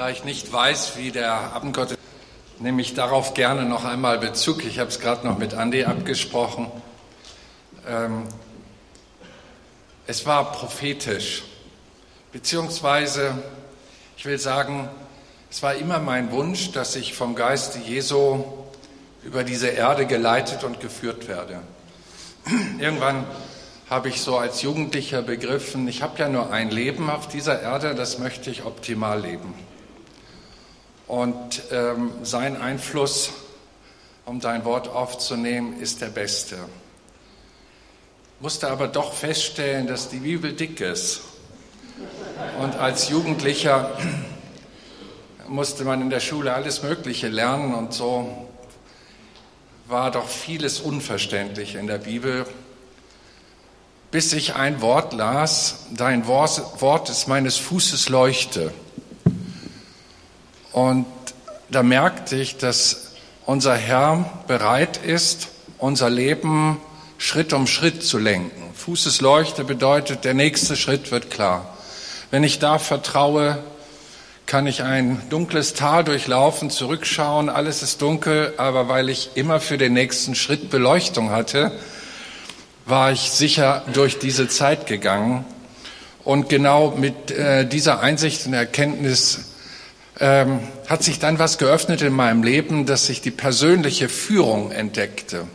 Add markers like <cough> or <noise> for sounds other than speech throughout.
Da ich nicht weiß, wie der Abendgottesdienst, nehme ich darauf gerne noch einmal Bezug. Ich habe es gerade noch mit Andi abgesprochen. Ähm, es war prophetisch, beziehungsweise ich will sagen, es war immer mein Wunsch, dass ich vom Geiste Jesu über diese Erde geleitet und geführt werde. <clears throat> Irgendwann habe ich so als Jugendlicher begriffen, ich habe ja nur ein Leben auf dieser Erde, das möchte ich optimal leben. Und ähm, sein Einfluss, um dein Wort aufzunehmen, ist der beste. Musste aber doch feststellen, dass die Bibel dick ist. Und als Jugendlicher <clears throat> musste man in der Schule alles Mögliche lernen und so war doch vieles unverständlich in der Bibel bis ich ein Wort las, dein Wort ist meines Fußes Leuchte. Und da merkte ich, dass unser Herr bereit ist, unser Leben Schritt um Schritt zu lenken. Fußes Leuchte bedeutet, der nächste Schritt wird klar. Wenn ich da vertraue, kann ich ein dunkles Tal durchlaufen, zurückschauen, alles ist dunkel, aber weil ich immer für den nächsten Schritt Beleuchtung hatte, war ich sicher durch diese Zeit gegangen. Und genau mit äh, dieser Einsicht und Erkenntnis ähm, hat sich dann was geöffnet in meinem Leben, dass ich die persönliche Führung entdeckte.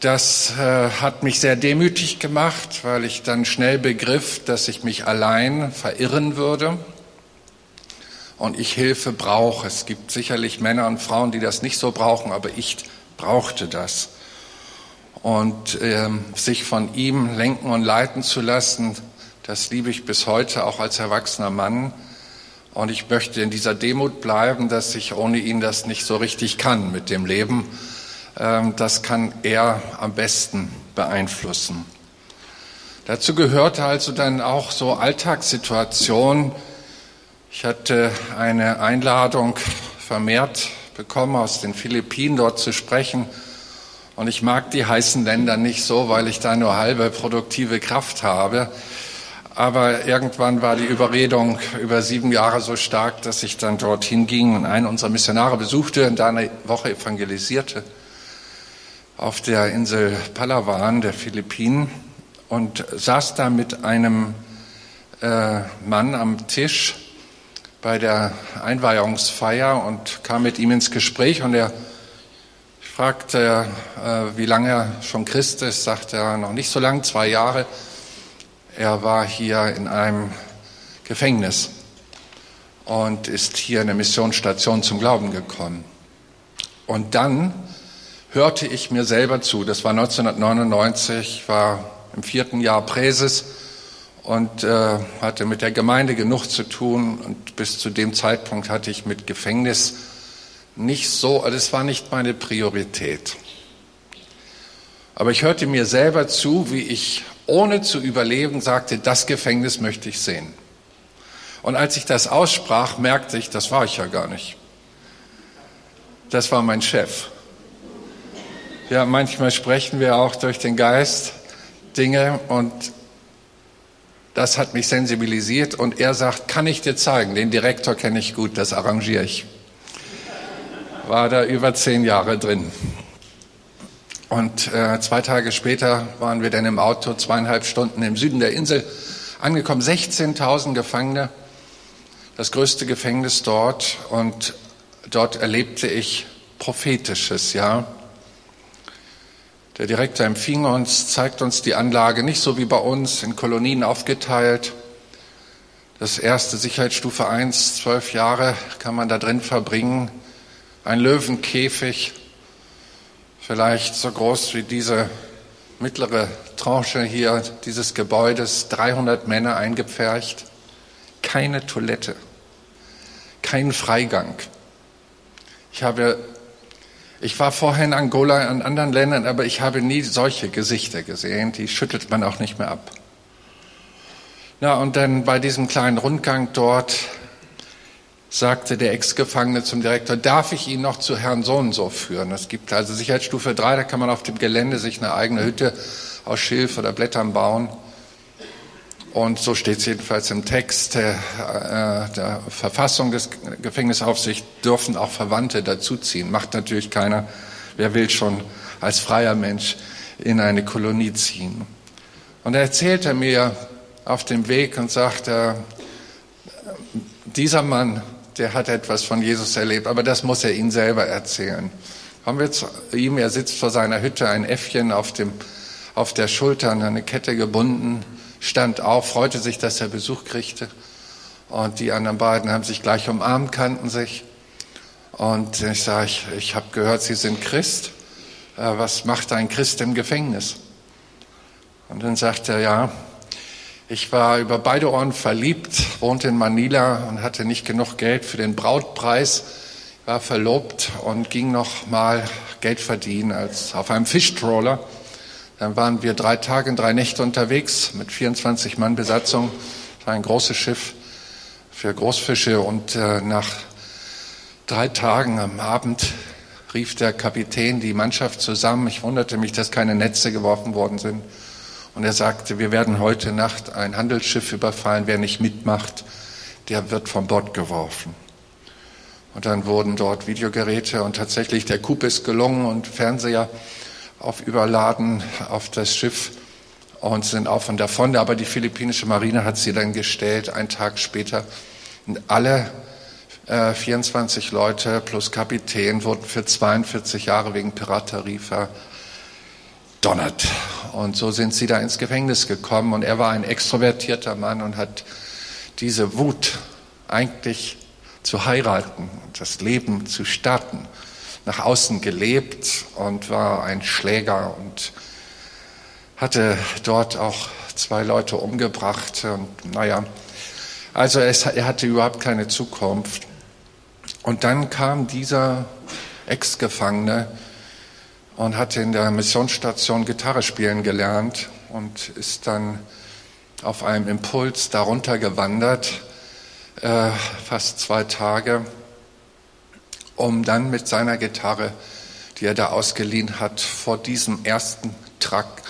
Das äh, hat mich sehr demütig gemacht, weil ich dann schnell begriff, dass ich mich allein verirren würde und ich Hilfe brauche. Es gibt sicherlich Männer und Frauen, die das nicht so brauchen, aber ich brauchte das und ähm, sich von ihm lenken und leiten zu lassen, das liebe ich bis heute auch als erwachsener Mann. Und ich möchte in dieser Demut bleiben, dass ich ohne ihn das nicht so richtig kann mit dem Leben. Ähm, das kann er am besten beeinflussen. Dazu gehörte also dann auch so Alltagssituationen. Ich hatte eine Einladung vermehrt bekommen, aus den Philippinen dort zu sprechen und ich mag die heißen Länder nicht so, weil ich da nur halbe produktive Kraft habe. Aber irgendwann war die Überredung über sieben Jahre so stark, dass ich dann dorthin ging und einen unserer Missionare besuchte und da eine Woche evangelisierte auf der Insel Palawan der Philippinen und saß da mit einem äh, Mann am Tisch bei der Einweihungsfeier und kam mit ihm ins Gespräch und er fragte äh, wie lange er schon Christ ist, sagte er, noch nicht so lang, zwei Jahre. Er war hier in einem Gefängnis und ist hier in der Missionsstation zum Glauben gekommen. Und dann hörte ich mir selber zu. Das war 1999, war im vierten Jahr Präses und äh, hatte mit der Gemeinde genug zu tun. Und bis zu dem Zeitpunkt hatte ich mit Gefängnis nicht so, also war nicht meine Priorität. Aber ich hörte mir selber zu, wie ich ohne zu überleben sagte, das Gefängnis möchte ich sehen. Und als ich das aussprach, merkte ich, das war ich ja gar nicht. Das war mein Chef. Ja, manchmal sprechen wir auch durch den Geist Dinge und das hat mich sensibilisiert und er sagt, kann ich dir zeigen, den Direktor kenne ich gut, das arrangiere ich war da über zehn Jahre drin. Und äh, zwei Tage später waren wir dann im Auto zweieinhalb Stunden im Süden der Insel angekommen. 16.000 Gefangene, das größte Gefängnis dort. Und dort erlebte ich prophetisches, ja. Der Direktor empfing uns, zeigt uns die Anlage nicht so wie bei uns in Kolonien aufgeteilt. Das erste Sicherheitsstufe 1, zwölf Jahre kann man da drin verbringen ein Löwenkäfig, vielleicht so groß wie diese mittlere Tranche hier dieses Gebäudes, 300 Männer eingepfercht, keine Toilette, kein Freigang. Ich habe, ich war vorher in Angola, in anderen Ländern, aber ich habe nie solche Gesichter gesehen, die schüttelt man auch nicht mehr ab. Na, und dann bei diesem kleinen Rundgang dort sagte der Ex-Gefangene zum Direktor, darf ich ihn noch zu Herrn so und so führen? Es gibt also Sicherheitsstufe 3, da kann man auf dem Gelände sich eine eigene Hütte aus Schilf oder Blättern bauen. Und so steht es jedenfalls im Text der, äh, der Verfassung des Gefängnisaufsicht, dürfen auch Verwandte dazuziehen. Macht natürlich keiner. Wer will schon als freier Mensch in eine Kolonie ziehen? Und er erzählte mir auf dem Weg und sagte, dieser Mann, der hat etwas von Jesus erlebt, aber das muss er Ihnen selber erzählen. Kommen wir zu ihm, er sitzt vor seiner Hütte, ein Äffchen auf, dem, auf der Schulter an eine Kette gebunden, stand auf, freute sich, dass er Besuch kriegte. Und die anderen beiden haben sich gleich umarmt, kannten sich. Und ich sage, ich, ich habe gehört, Sie sind Christ. Äh, was macht ein Christ im Gefängnis? Und dann sagt er, ja, ich war über beide Ohren verliebt, wohnte in Manila und hatte nicht genug Geld für den Brautpreis, war verlobt und ging noch mal Geld verdienen als auf einem Fischtrawler. Dann waren wir drei Tage und drei Nächte unterwegs mit 24 Mann Besatzung. Das war ein großes Schiff für Großfische und äh, nach drei Tagen am Abend rief der Kapitän die Mannschaft zusammen. Ich wunderte mich, dass keine Netze geworfen worden sind. Und er sagte, wir werden heute Nacht ein Handelsschiff überfallen. Wer nicht mitmacht, der wird vom Bord geworfen. Und dann wurden dort Videogeräte und tatsächlich der Coup ist gelungen und Fernseher auf überladen auf das Schiff und sind auf und davon. Aber die philippinische Marine hat sie dann gestellt, einen Tag später. Und alle äh, 24 Leute plus Kapitän wurden für 42 Jahre wegen Piraterie verdonnert. Und so sind sie da ins Gefängnis gekommen. Und er war ein extrovertierter Mann und hat diese Wut eigentlich zu heiraten, das Leben zu starten nach außen gelebt und war ein Schläger und hatte dort auch zwei Leute umgebracht. Und naja, also es, er hatte überhaupt keine Zukunft. Und dann kam dieser Ex-Gefangene und hatte in der Missionsstation Gitarre spielen gelernt und ist dann auf einem Impuls darunter gewandert, äh, fast zwei Tage um dann mit seiner Gitarre, die er da ausgeliehen hat, vor diesem ersten Track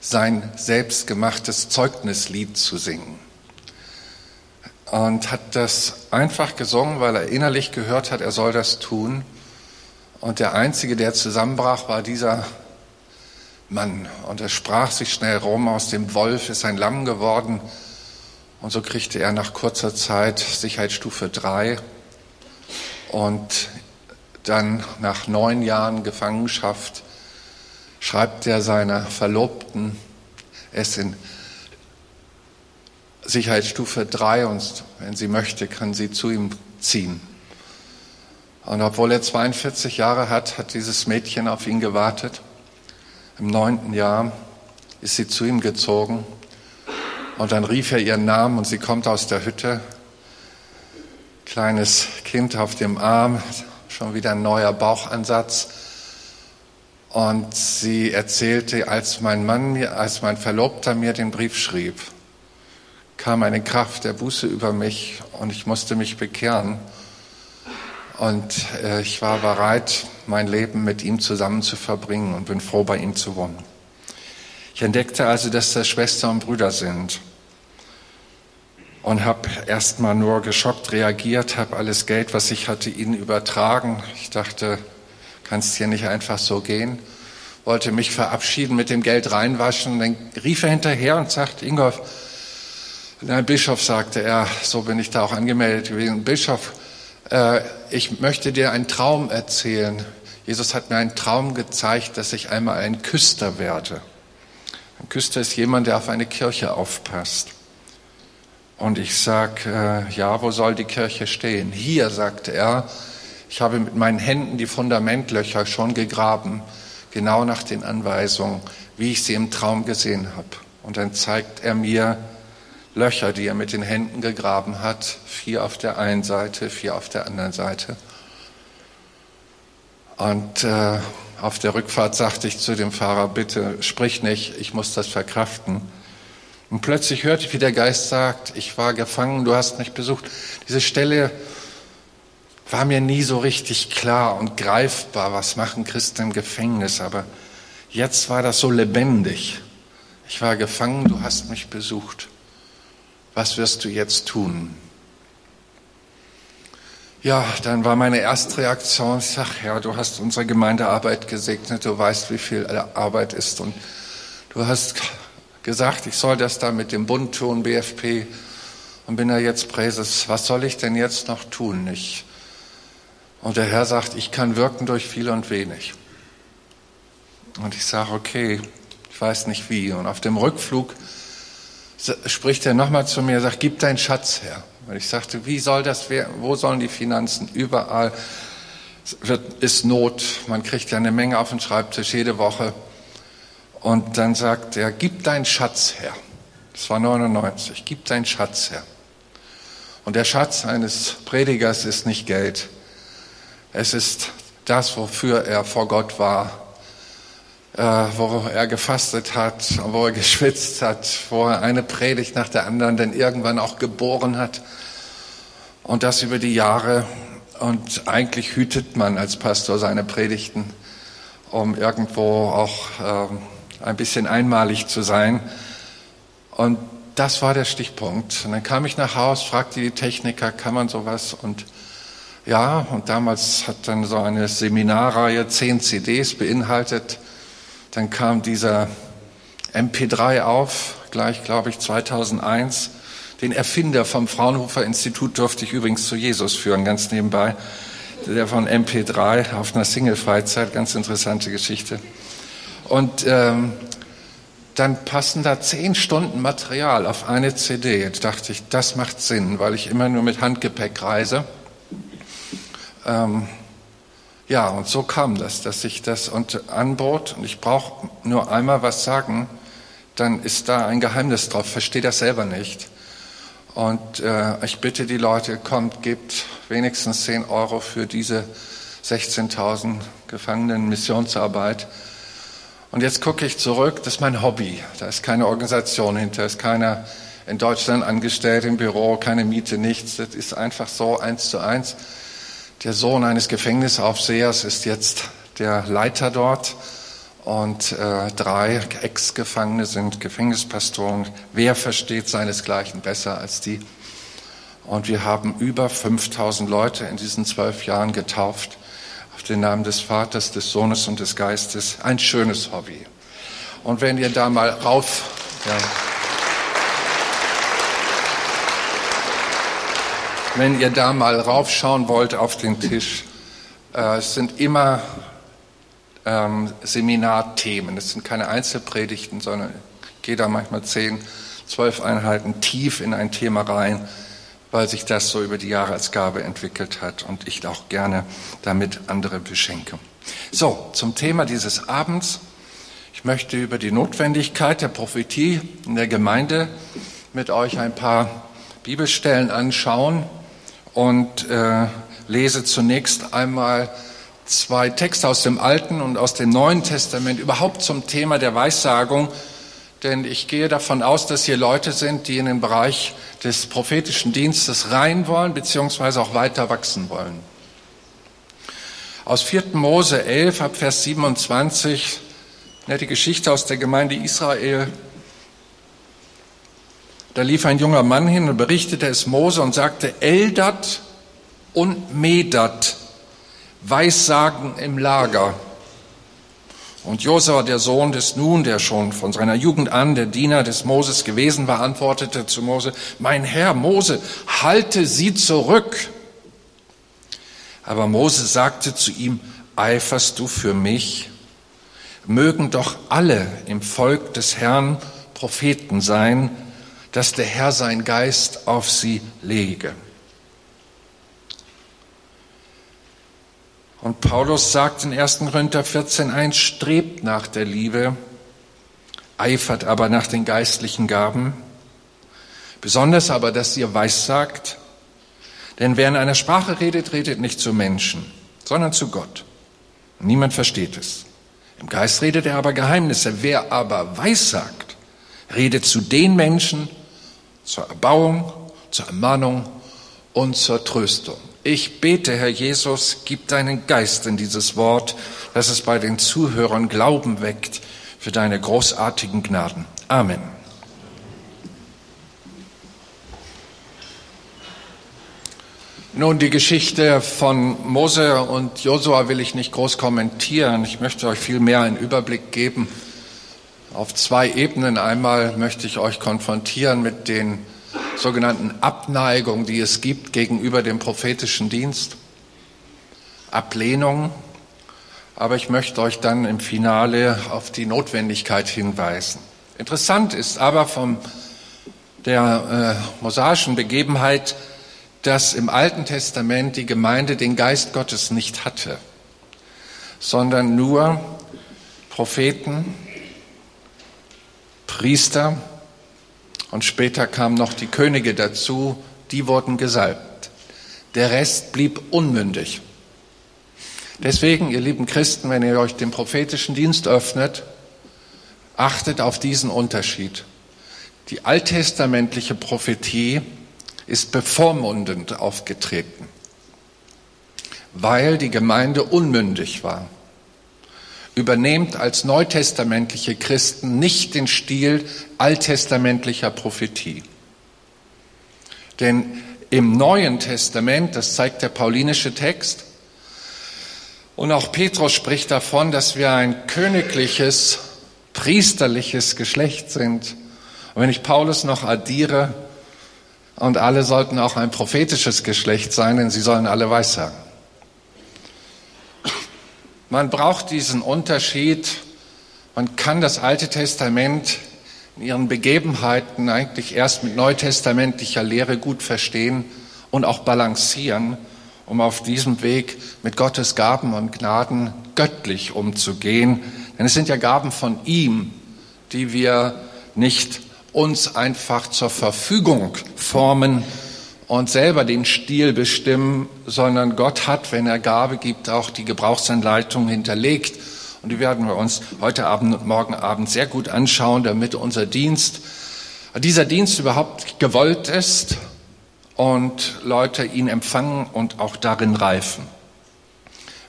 sein selbstgemachtes Zeugnislied zu singen. Und hat das einfach gesungen, weil er innerlich gehört hat, er soll das tun. Und der Einzige, der zusammenbrach, war dieser Mann. Und er sprach sich schnell rum, aus dem Wolf ist ein Lamm geworden. Und so kriegte er nach kurzer Zeit Sicherheitsstufe 3 und dann nach neun Jahren Gefangenschaft schreibt er seiner Verlobten es in Sicherheitsstufe 3 und wenn sie möchte, kann sie zu ihm ziehen. Und obwohl er 42 Jahre hat, hat dieses Mädchen auf ihn gewartet. Im neunten Jahr ist sie zu ihm gezogen und dann rief er ihren Namen und sie kommt aus der Hütte kleines Kind auf dem Arm, schon wieder ein neuer Bauchansatz. Und sie erzählte, als mein Mann mir, als mein Verlobter mir den Brief schrieb, kam eine Kraft der Buße über mich und ich musste mich bekehren. Und äh, ich war bereit, mein Leben mit ihm zusammen zu verbringen und bin froh, bei ihm zu wohnen. Ich entdeckte also, dass das Schwestern und Brüder sind und habe erstmal nur geschockt reagiert, habe alles Geld, was ich hatte, ihnen übertragen. Ich dachte, kannst hier nicht einfach so gehen. Wollte mich verabschieden, mit dem Geld reinwaschen. Dann rief er hinterher und sagt, Ingolf, der Bischof sagte er, so bin ich da auch angemeldet gewesen, Bischof, äh, ich möchte dir einen Traum erzählen. Jesus hat mir einen Traum gezeigt, dass ich einmal ein Küster werde. Ein Küster ist jemand, der auf eine Kirche aufpasst. Und ich sag, äh, ja, wo soll die Kirche stehen? Hier, sagte er, ich habe mit meinen Händen die Fundamentlöcher schon gegraben, genau nach den Anweisungen, wie ich sie im Traum gesehen habe. Und dann zeigt er mir Löcher, die er mit den Händen gegraben hat, vier auf der einen Seite, vier auf der anderen Seite. Und äh, auf der Rückfahrt sagte ich zu dem Fahrer, bitte sprich nicht, ich muss das verkraften. Und plötzlich hörte ich, wie der Geist sagt, ich war gefangen, du hast mich besucht. Diese Stelle war mir nie so richtig klar und greifbar, was machen Christen im Gefängnis, aber jetzt war das so lebendig. Ich war gefangen, du hast mich besucht. Was wirst du jetzt tun? Ja, dann war meine erste Reaktion, ich sag, Herr, du hast unsere Gemeindearbeit gesegnet, du weißt, wie viel Arbeit ist und du hast gesagt, ich soll das da mit dem Bund tun, BFP, und bin da jetzt Präses. Was soll ich denn jetzt noch tun? Ich, und der Herr sagt, ich kann wirken durch viel und wenig. Und ich sage, okay, ich weiß nicht wie. Und auf dem Rückflug spricht er nochmal zu mir, sagt, gib deinen Schatz her. Und ich sagte, wie soll das werden? Wo sollen die Finanzen? Überall wird, ist Not. Man kriegt ja eine Menge auf den Schreibtisch jede Woche. Und dann sagt er, gib deinen Schatz her. Das war 99. Gib deinen Schatz her. Und der Schatz eines Predigers ist nicht Geld. Es ist das, wofür er vor Gott war, äh, wo er gefastet hat, wo er geschwitzt hat, wo er eine Predigt nach der anderen dann irgendwann auch geboren hat. Und das über die Jahre. Und eigentlich hütet man als Pastor seine Predigten, um irgendwo auch ähm, ein bisschen einmalig zu sein. Und das war der Stichpunkt. Und dann kam ich nach Haus, fragte die Techniker, kann man sowas? Und ja, und damals hat dann so eine Seminarreihe zehn CDs beinhaltet. Dann kam dieser MP3 auf, gleich glaube ich 2001. Den Erfinder vom Fraunhofer Institut durfte ich übrigens zu Jesus führen, ganz nebenbei. Der von MP3 auf einer Single-Freizeit, ganz interessante Geschichte. Und ähm, dann passen da zehn Stunden Material auf eine CD. Jetzt dachte ich, das macht Sinn, weil ich immer nur mit Handgepäck reise. Ähm, ja, und so kam das, dass ich das und anbot und ich brauche nur einmal was sagen, dann ist da ein Geheimnis drauf, verstehe das selber nicht. Und äh, ich bitte die Leute, kommt, gebt wenigstens 10 Euro für diese 16.000 Gefangenen Missionsarbeit. Und jetzt gucke ich zurück, das ist mein Hobby. Da ist keine Organisation hinter, ist keiner in Deutschland angestellt im Büro, keine Miete, nichts. Das ist einfach so eins zu eins. Der Sohn eines Gefängnisaufsehers ist jetzt der Leiter dort und äh, drei Ex-Gefangene sind Gefängnispastoren. Wer versteht seinesgleichen besser als die? Und wir haben über 5000 Leute in diesen zwölf Jahren getauft den Namen des Vaters, des Sohnes und des Geistes. Ein schönes Hobby. Und wenn ihr da mal rauf, ja, wenn ihr da mal raufschauen wollt auf den Tisch, äh, es sind immer ähm, Seminarthemen. Es sind keine Einzelpredigten, sondern ich gehe da manchmal zehn, zwölf Einheiten tief in ein Thema rein weil sich das so über die Jahre als Gabe entwickelt hat und ich auch gerne damit andere beschenke. So, zum Thema dieses Abends. Ich möchte über die Notwendigkeit der Prophetie in der Gemeinde mit euch ein paar Bibelstellen anschauen und äh, lese zunächst einmal zwei Texte aus dem Alten und aus dem Neuen Testament überhaupt zum Thema der Weissagung denn ich gehe davon aus, dass hier Leute sind, die in den Bereich des prophetischen Dienstes rein wollen, beziehungsweise auch weiter wachsen wollen. Aus 4. Mose 11 ab Vers 27, ne, die Geschichte aus der Gemeinde Israel. Da lief ein junger Mann hin und berichtete es Mose und sagte, Eldat und Medat, Weissagen im Lager. Und Josua, der Sohn des Nun, der schon von seiner Jugend an der Diener des Moses gewesen war, antwortete zu Mose, mein Herr Mose, halte sie zurück. Aber Mose sagte zu ihm, eiferst du für mich? Mögen doch alle im Volk des Herrn Propheten sein, dass der Herr sein Geist auf sie lege. Und Paulus sagt in 1. Korinther 14.1, strebt nach der Liebe, eifert aber nach den geistlichen Gaben, besonders aber, dass ihr weissagt, denn wer in einer Sprache redet, redet nicht zu Menschen, sondern zu Gott. Niemand versteht es. Im Geist redet er aber Geheimnisse. Wer aber weissagt, redet zu den Menschen zur Erbauung, zur Ermahnung und zur Tröstung. Ich bete, Herr Jesus, gib deinen Geist in dieses Wort, dass es bei den Zuhörern Glauben weckt für deine großartigen Gnaden. Amen. Nun, die Geschichte von Mose und Josua will ich nicht groß kommentieren. Ich möchte euch viel mehr einen Überblick geben auf zwei Ebenen. Einmal möchte ich euch konfrontieren mit den sogenannten Abneigungen, die es gibt gegenüber dem prophetischen Dienst. Ablehnung. Aber ich möchte euch dann im Finale auf die Notwendigkeit hinweisen. Interessant ist aber von der äh, mosaischen Begebenheit, dass im Alten Testament die Gemeinde den Geist Gottes nicht hatte, sondern nur Propheten, Priester und später kamen noch die Könige dazu, die wurden gesalbt. Der Rest blieb unmündig. Deswegen, ihr lieben Christen, wenn ihr euch dem prophetischen Dienst öffnet, achtet auf diesen Unterschied. Die alttestamentliche Prophetie ist bevormundend aufgetreten, weil die Gemeinde unmündig war. Übernehmt als neutestamentliche Christen nicht den Stil alttestamentlicher Prophetie. Denn im Neuen Testament, das zeigt der paulinische Text, und auch Petrus spricht davon, dass wir ein königliches, priesterliches Geschlecht sind. Und wenn ich Paulus noch addiere, und alle sollten auch ein prophetisches Geschlecht sein, denn sie sollen alle weissagen. Man braucht diesen Unterschied. Man kann das Alte Testament in ihren Begebenheiten eigentlich erst mit neutestamentlicher Lehre gut verstehen und auch balancieren, um auf diesem Weg mit Gottes Gaben und Gnaden göttlich umzugehen. Denn es sind ja Gaben von ihm, die wir nicht uns einfach zur Verfügung formen und selber den Stil bestimmen, sondern Gott hat, wenn er Gabe gibt, auch die Gebrauchsanleitung hinterlegt. Und die werden wir uns heute Abend und morgen Abend sehr gut anschauen, damit unser Dienst, dieser Dienst überhaupt gewollt ist und Leute ihn empfangen und auch darin reifen.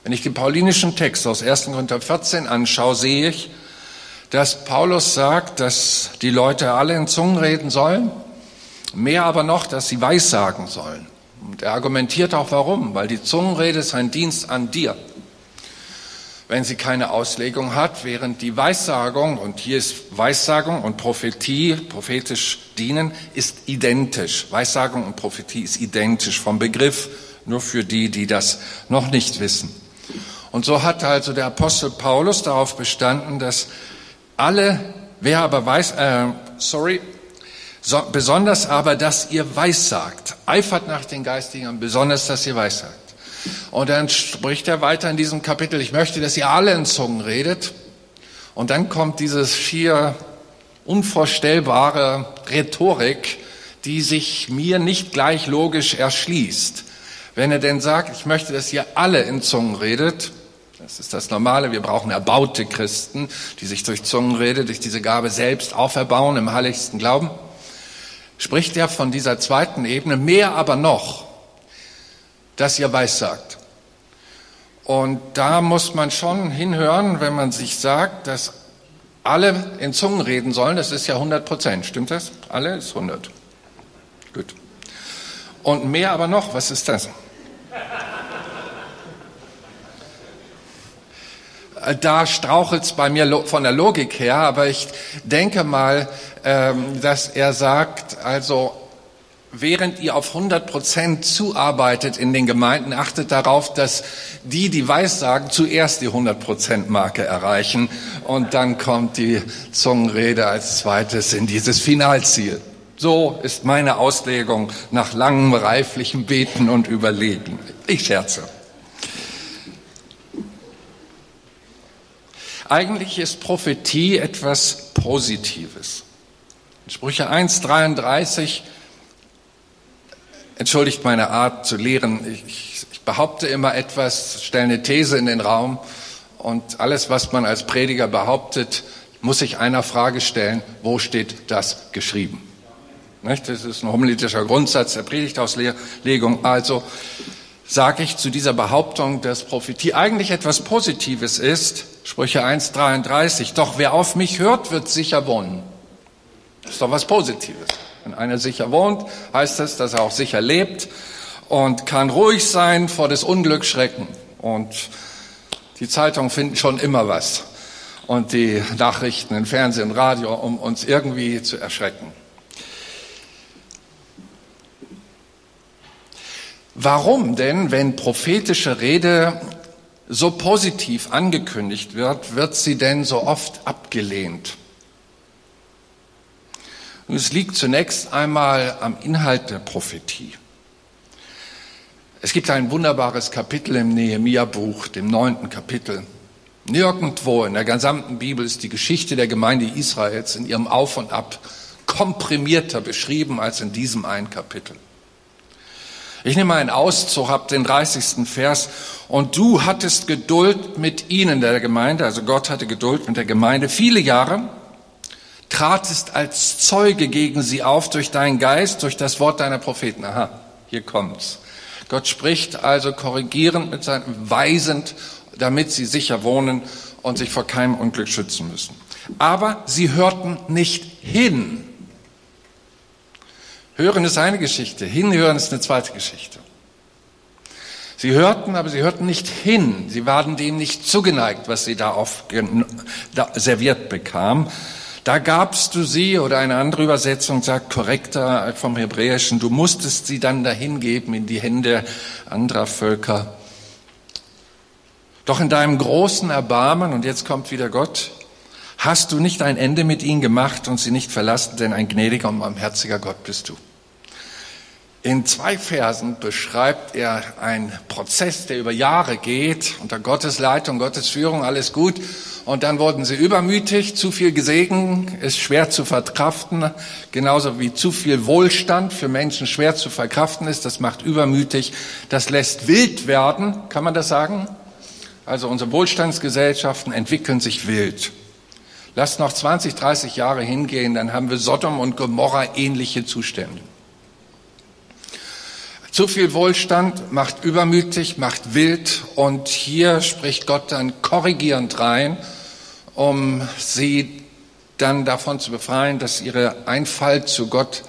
Wenn ich den paulinischen Text aus 1. Korinther 14 anschaue, sehe ich, dass Paulus sagt, dass die Leute alle in Zungen reden sollen, mehr aber noch, dass sie Weissagen sollen. Und er argumentiert auch warum, weil die Zungenrede ist ein Dienst an dir. Wenn sie keine Auslegung hat, während die Weissagung, und hier ist Weissagung und Prophetie, prophetisch dienen, ist identisch. Weissagung und Prophetie ist identisch vom Begriff, nur für die, die das noch nicht wissen. Und so hat also der Apostel Paulus darauf bestanden, dass alle, wer aber weiß, äh, sorry, so, besonders aber, dass ihr weissagt. Eifert nach den Geistigen, besonders, dass ihr weissagt. Und dann spricht er weiter in diesem Kapitel, ich möchte, dass ihr alle in Zungen redet. Und dann kommt dieses schier unvorstellbare Rhetorik, die sich mir nicht gleich logisch erschließt. Wenn er denn sagt, ich möchte, dass ihr alle in Zungen redet, das ist das Normale. Wir brauchen erbaute Christen, die sich durch Zungenrede, durch diese Gabe selbst auferbauen im heiligsten Glauben. Spricht er von dieser zweiten Ebene, mehr aber noch, dass ihr weissagt. Und da muss man schon hinhören, wenn man sich sagt, dass alle in Zungen reden sollen. Das ist ja 100 Prozent. Stimmt das? Alle ist 100. Gut. Und mehr aber noch, was ist das? Da strauchelt es bei mir von der Logik her, aber ich denke mal, ähm, dass er sagt, also während ihr auf 100 Prozent zuarbeitet in den Gemeinden, achtet darauf, dass die, die weiß sagen, zuerst die 100 Prozent Marke erreichen und dann kommt die Zungenrede als zweites in dieses Finalziel. So ist meine Auslegung nach langem reiflichen Beten und Überlegen. Ich scherze. Eigentlich ist Prophetie etwas Positives. In Sprüche 1,33, entschuldigt meine Art zu lehren, ich, ich behaupte immer etwas, stelle eine These in den Raum und alles, was man als Prediger behauptet, muss sich einer Frage stellen, wo steht das geschrieben? Das ist ein homiletischer Grundsatz der Predigtauslegung. Also sage ich zu dieser Behauptung, dass Prophetie eigentlich etwas Positives ist, Sprüche 1,33, doch wer auf mich hört, wird sicher wohnen. Das ist doch was Positives. Wenn einer sicher wohnt, heißt das, dass er auch sicher lebt. und kann ruhig sein vor des Unglücks schrecken. Und die Zeitungen finden schon immer was und die Nachrichten in Fernsehen und Radio, um uns irgendwie zu erschrecken. Warum denn, wenn prophetische Rede so positiv angekündigt wird, wird sie denn so oft abgelehnt? Und es liegt zunächst einmal am Inhalt der Prophetie. Es gibt ein wunderbares Kapitel im Nehemia-Buch, dem neunten Kapitel. Nirgendwo in der gesamten Bibel ist die Geschichte der Gemeinde Israels in ihrem Auf und Ab komprimierter beschrieben als in diesem einen Kapitel. Ich nehme einen Auszug ab den 30. Vers. Und du hattest Geduld mit ihnen, der Gemeinde, also Gott hatte Geduld mit der Gemeinde, viele Jahre, tratest als Zeuge gegen sie auf durch deinen Geist, durch das Wort deiner Propheten. Aha, hier kommt's. Gott spricht also korrigierend mit seinem, weisend, damit sie sicher wohnen und sich vor keinem Unglück schützen müssen. Aber sie hörten nicht hin. Hören ist eine Geschichte, hinhören ist eine zweite Geschichte. Sie hörten, aber sie hörten nicht hin. Sie waren dem nicht zugeneigt, was sie da, auf, da serviert bekamen. Da gabst du sie, oder eine andere Übersetzung sagt korrekter vom Hebräischen, du musstest sie dann dahin geben in die Hände anderer Völker. Doch in deinem großen Erbarmen, und jetzt kommt wieder Gott, hast du nicht ein Ende mit ihnen gemacht und sie nicht verlassen, denn ein gnädiger und barmherziger Gott bist du. In zwei Versen beschreibt er einen Prozess, der über Jahre geht, unter Gottes Leitung, Gottes Führung, alles gut. Und dann wurden sie übermütig, zu viel Gesegen ist schwer zu verkraften, genauso wie zu viel Wohlstand für Menschen schwer zu verkraften ist. Das macht übermütig, das lässt wild werden, kann man das sagen? Also unsere Wohlstandsgesellschaften entwickeln sich wild. Lasst noch 20, 30 Jahre hingehen, dann haben wir Sodom und Gomorra ähnliche Zustände. Zu viel Wohlstand macht übermütig, macht wild und hier spricht Gott dann korrigierend rein, um sie dann davon zu befreien, dass ihre Einfalt zu Gott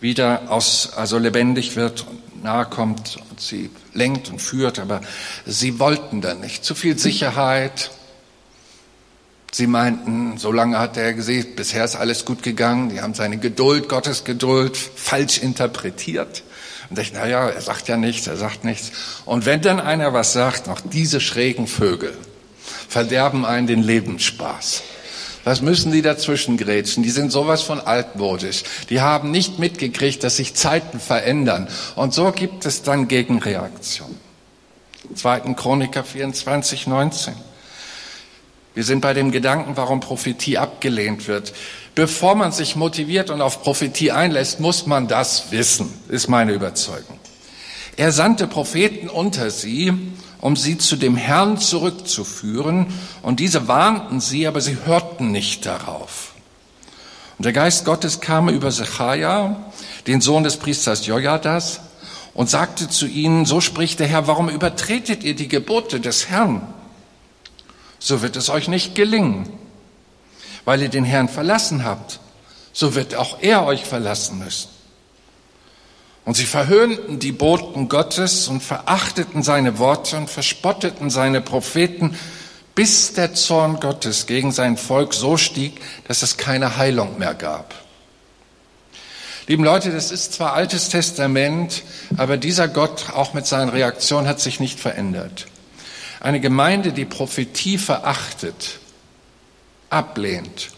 wieder aus, also lebendig wird und nahe kommt und sie lenkt und führt, aber sie wollten dann nicht. Zu viel Sicherheit. Sie meinten, so lange hat er gesehen, bisher ist alles gut gegangen. Die haben seine Geduld, Gottes Geduld falsch interpretiert. Und ich, na ja, er sagt ja nichts, er sagt nichts. Und wenn dann einer was sagt, noch diese schrägen Vögel verderben einen den Lebensspaß. Was müssen die dazwischen grätschen? Die sind sowas von altmodisch. Die haben nicht mitgekriegt, dass sich Zeiten verändern. Und so gibt es dann Gegenreaktion. 2. Chroniker 24, 19. Wir sind bei dem Gedanken, warum Prophetie abgelehnt wird. Bevor man sich motiviert und auf Prophetie einlässt, muss man das wissen, ist meine Überzeugung. Er sandte Propheten unter sie, um sie zu dem Herrn zurückzuführen, und diese warnten sie, aber sie hörten nicht darauf. Und der Geist Gottes kam über Zechariah, den Sohn des Priesters Jojadas, und sagte zu ihnen, so spricht der Herr, warum übertretet ihr die Gebote des Herrn? So wird es euch nicht gelingen weil ihr den Herrn verlassen habt, so wird auch er euch verlassen müssen. Und sie verhöhnten die Boten Gottes und verachteten seine Worte und verspotteten seine Propheten, bis der Zorn Gottes gegen sein Volk so stieg, dass es keine Heilung mehr gab. Lieben Leute, das ist zwar Altes Testament, aber dieser Gott, auch mit seinen Reaktionen, hat sich nicht verändert. Eine Gemeinde, die Prophetie verachtet, ablehnt,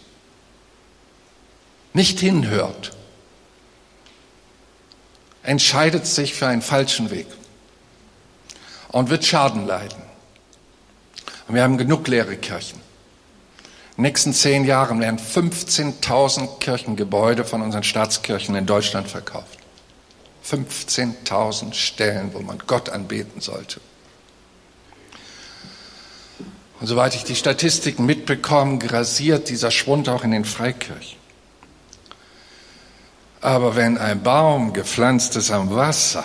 nicht hinhört, entscheidet sich für einen falschen Weg und wird Schaden leiden. Und wir haben genug leere Kirchen. In den nächsten zehn Jahren werden 15.000 Kirchengebäude von unseren Staatskirchen in Deutschland verkauft. 15.000 Stellen, wo man Gott anbeten sollte. Und soweit ich die Statistiken mitbekomme, grasiert dieser Schwund auch in den Freikirchen. Aber wenn ein Baum gepflanzt ist am Wasser,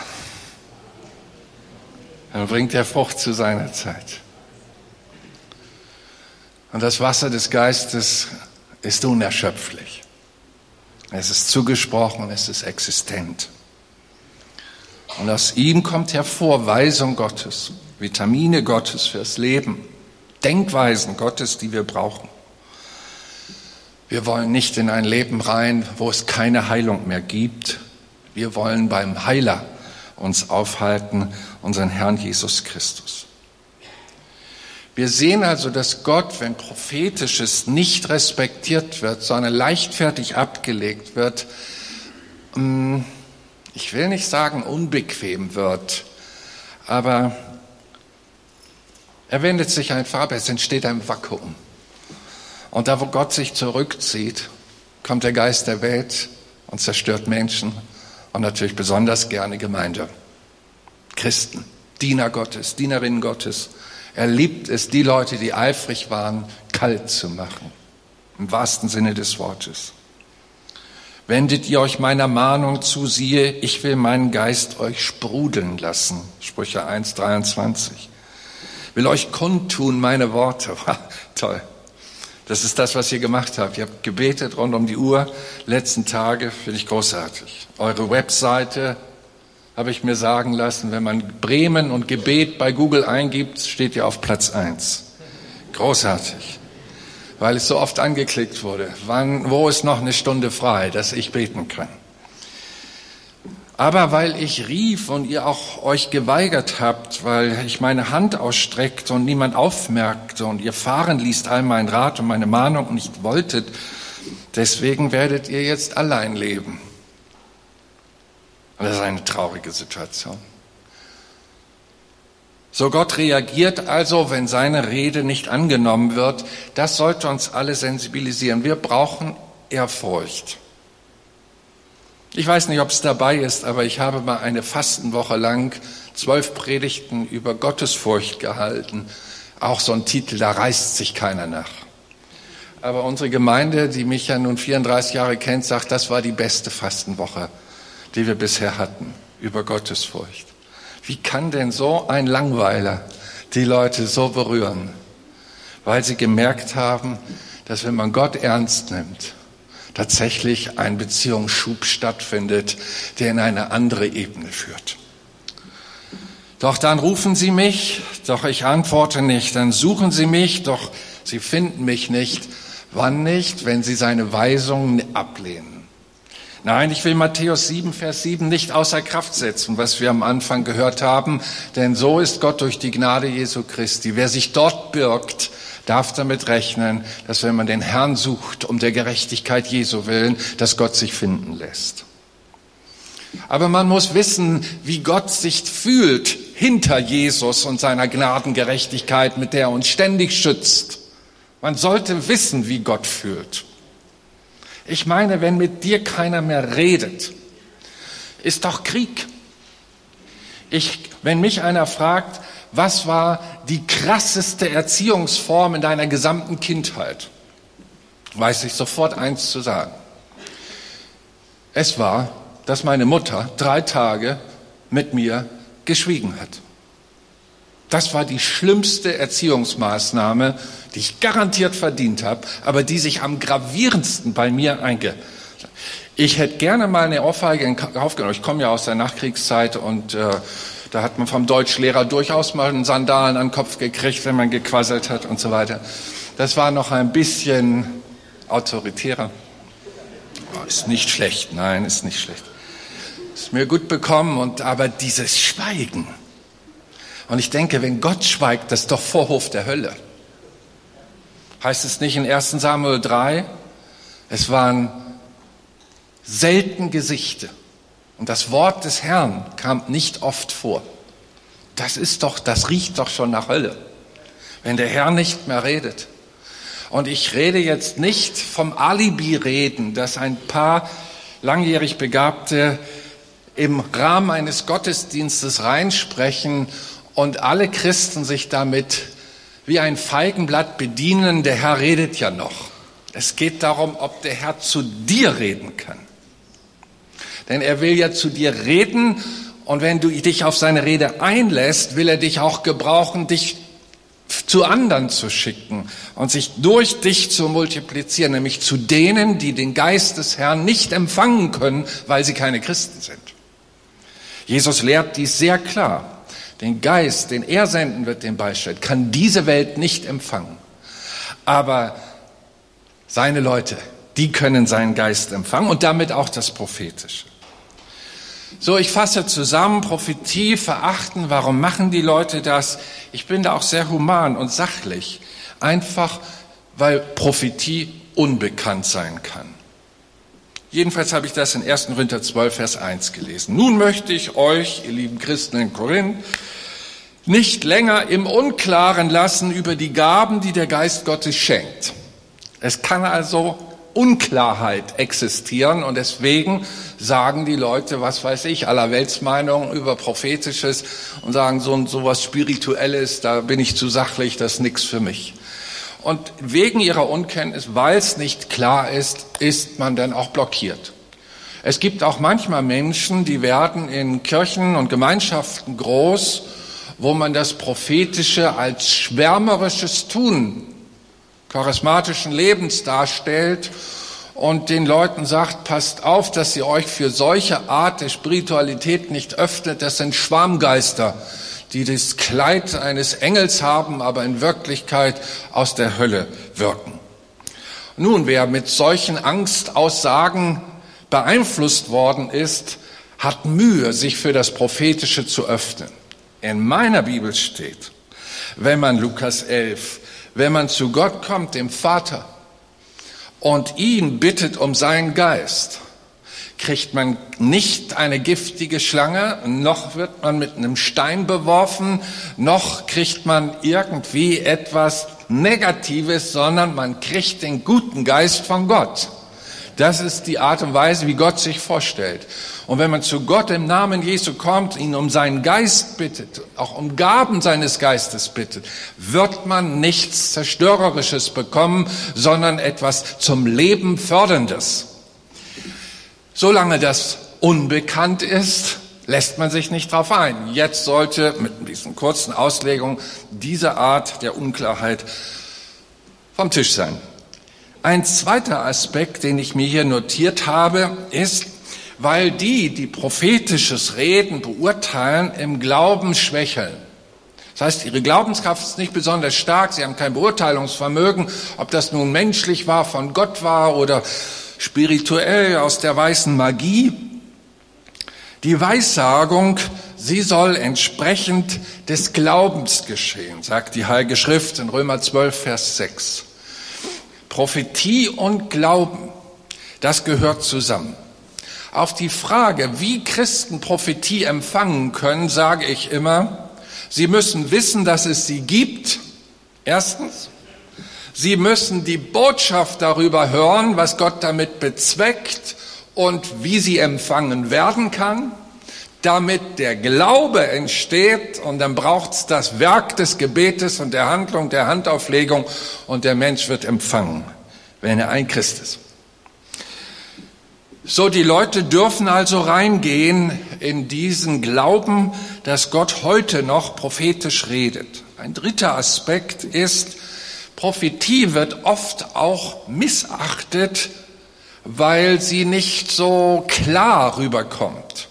dann bringt er Frucht zu seiner Zeit. Und das Wasser des Geistes ist unerschöpflich. Es ist zugesprochen, es ist existent. Und aus ihm kommt hervor Weisung Gottes, Vitamine Gottes fürs Leben, Denkweisen Gottes, die wir brauchen. Wir wollen nicht in ein Leben rein, wo es keine Heilung mehr gibt. Wir wollen beim Heiler uns aufhalten, unseren Herrn Jesus Christus. Wir sehen also, dass Gott, wenn prophetisches nicht respektiert wird, sondern leichtfertig abgelegt wird, mm, ich will nicht sagen unbequem wird, aber er wendet sich einfach ab, es entsteht ein Vakuum. Und da, wo Gott sich zurückzieht, kommt der Geist der Welt und zerstört Menschen und natürlich besonders gerne Gemeinde. Christen, Diener Gottes, Dienerinnen Gottes. Er liebt es, die Leute, die eifrig waren, kalt zu machen. Im wahrsten Sinne des Wortes. Wendet ihr euch meiner Mahnung zu, siehe, ich will meinen Geist euch sprudeln lassen. Sprüche 1, 23. Will euch kundtun meine Worte. <laughs> Toll. Das ist das, was ihr gemacht habt. Ihr habt gebetet rund um die Uhr, letzten Tage, finde ich großartig. Eure Webseite habe ich mir sagen lassen, wenn man Bremen und Gebet bei Google eingibt, steht ihr auf Platz eins. Großartig. Weil es so oft angeklickt wurde. Wann, wo ist noch eine Stunde frei, dass ich beten kann? Aber weil ich rief und ihr auch euch geweigert habt, weil ich meine Hand ausstreckte und niemand aufmerkte und ihr fahren ließt all mein Rat und meine Mahnung nicht wolltet, deswegen werdet ihr jetzt allein leben. Das ist eine traurige Situation. So Gott reagiert also, wenn seine Rede nicht angenommen wird. Das sollte uns alle sensibilisieren. Wir brauchen Ehrfurcht. Ich weiß nicht, ob es dabei ist, aber ich habe mal eine Fastenwoche lang zwölf Predigten über Gottesfurcht gehalten. Auch so ein Titel, da reißt sich keiner nach. Aber unsere Gemeinde, die mich ja nun 34 Jahre kennt, sagt, das war die beste Fastenwoche, die wir bisher hatten, über Gottesfurcht. Wie kann denn so ein Langweiler die Leute so berühren? Weil sie gemerkt haben, dass wenn man Gott ernst nimmt, tatsächlich ein Beziehungsschub stattfindet, der in eine andere Ebene führt. Doch dann rufen sie mich, doch ich antworte nicht, dann suchen sie mich, doch sie finden mich nicht. Wann nicht? Wenn sie seine Weisungen ablehnen. Nein, ich will Matthäus 7, Vers 7 nicht außer Kraft setzen, was wir am Anfang gehört haben, denn so ist Gott durch die Gnade Jesu Christi. Wer sich dort birgt, darf damit rechnen, dass wenn man den Herrn sucht, um der Gerechtigkeit Jesu willen, dass Gott sich finden lässt. Aber man muss wissen, wie Gott sich fühlt hinter Jesus und seiner Gnadengerechtigkeit, mit der er uns ständig schützt. Man sollte wissen, wie Gott fühlt. Ich meine, wenn mit dir keiner mehr redet, ist doch Krieg. Ich, wenn mich einer fragt, was war die krasseste Erziehungsform in deiner gesamten Kindheit? Weiß ich sofort eins zu sagen. Es war, dass meine Mutter drei Tage mit mir geschwiegen hat. Das war die schlimmste Erziehungsmaßnahme, die ich garantiert verdient habe, aber die sich am gravierendsten bei mir einge. Ich hätte gerne mal eine Ohrfeige in Kauf genommen. Ich komme ja aus der Nachkriegszeit und äh, da hat man vom Deutschlehrer durchaus mal einen Sandalen an den Kopf gekriegt, wenn man gequasselt hat und so weiter. Das war noch ein bisschen autoritärer. Oh, ist nicht schlecht, nein, ist nicht schlecht. Ist mir gut bekommen und aber dieses Schweigen. Und ich denke, wenn Gott schweigt, das ist doch Vorhof der Hölle. Heißt es nicht in 1 Samuel 3? Es waren selten Gesichter und das Wort des Herrn kam nicht oft vor. Das ist doch, das riecht doch schon nach Hölle, wenn der Herr nicht mehr redet. Und ich rede jetzt nicht vom Alibi-Reden, dass ein paar langjährig Begabte im Rahmen eines Gottesdienstes reinsprechen und alle Christen sich damit wie ein Feigenblatt bedienen. Der Herr redet ja noch. Es geht darum, ob der Herr zu dir reden kann. Denn er will ja zu dir reden und wenn du dich auf seine Rede einlässt, will er dich auch gebrauchen, dich zu anderen zu schicken und sich durch dich zu multiplizieren, nämlich zu denen, die den Geist des Herrn nicht empfangen können, weil sie keine Christen sind. Jesus lehrt dies sehr klar. Den Geist, den er senden wird, den Beistand, kann diese Welt nicht empfangen. Aber seine Leute, die können seinen Geist empfangen und damit auch das Prophetische. So, ich fasse zusammen, Prophetie verachten, warum machen die Leute das? Ich bin da auch sehr human und sachlich, einfach weil Prophetie unbekannt sein kann. Jedenfalls habe ich das in 1. Korinther 12, Vers 1 gelesen. Nun möchte ich euch, ihr lieben Christen in Korinth, nicht länger im Unklaren lassen über die Gaben, die der Geist Gottes schenkt. Es kann also Unklarheit existieren und deswegen sagen die Leute, was weiß ich, aller Weltsmeinungen über Prophetisches und sagen so, so was Spirituelles, da bin ich zu sachlich, das ist nichts für mich. Und wegen ihrer Unkenntnis, weil es nicht klar ist, ist man dann auch blockiert. Es gibt auch manchmal Menschen, die werden in Kirchen und Gemeinschaften groß, wo man das Prophetische als schwärmerisches Tun charismatischen Lebens darstellt und den Leuten sagt, passt auf, dass ihr euch für solche Art der Spiritualität nicht öffnet. Das sind Schwarmgeister, die das Kleid eines Engels haben, aber in Wirklichkeit aus der Hölle wirken. Nun, wer mit solchen Angstaussagen beeinflusst worden ist, hat Mühe, sich für das Prophetische zu öffnen. In meiner Bibel steht, wenn man Lukas 11, wenn man zu Gott kommt, dem Vater, und ihn bittet um seinen Geist, kriegt man nicht eine giftige Schlange, noch wird man mit einem Stein beworfen, noch kriegt man irgendwie etwas Negatives, sondern man kriegt den guten Geist von Gott. Das ist die Art und Weise, wie Gott sich vorstellt. Und wenn man zu Gott im Namen Jesu kommt, ihn um seinen Geist bittet, auch um Gaben seines Geistes bittet, wird man nichts Zerstörerisches bekommen, sondern etwas zum Leben förderndes. Solange das unbekannt ist, lässt man sich nicht darauf ein. Jetzt sollte mit diesen kurzen Auslegungen diese Art der Unklarheit vom Tisch sein. Ein zweiter Aspekt, den ich mir hier notiert habe, ist, weil die, die prophetisches Reden beurteilen, im Glauben schwächeln. Das heißt, ihre Glaubenskraft ist nicht besonders stark, sie haben kein Beurteilungsvermögen, ob das nun menschlich war, von Gott war oder spirituell aus der weißen Magie. Die Weissagung, sie soll entsprechend des Glaubens geschehen, sagt die Heilige Schrift in Römer 12, Vers 6. Prophetie und Glauben, das gehört zusammen. Auf die Frage, wie Christen Prophetie empfangen können, sage ich immer, sie müssen wissen, dass es sie gibt. Erstens. Sie müssen die Botschaft darüber hören, was Gott damit bezweckt und wie sie empfangen werden kann damit der Glaube entsteht und dann braucht es das Werk des Gebetes und der Handlung, der Handauflegung und der Mensch wird empfangen, wenn er ein Christ ist. So, die Leute dürfen also reingehen in diesen Glauben, dass Gott heute noch prophetisch redet. Ein dritter Aspekt ist, Prophetie wird oft auch missachtet, weil sie nicht so klar rüberkommt.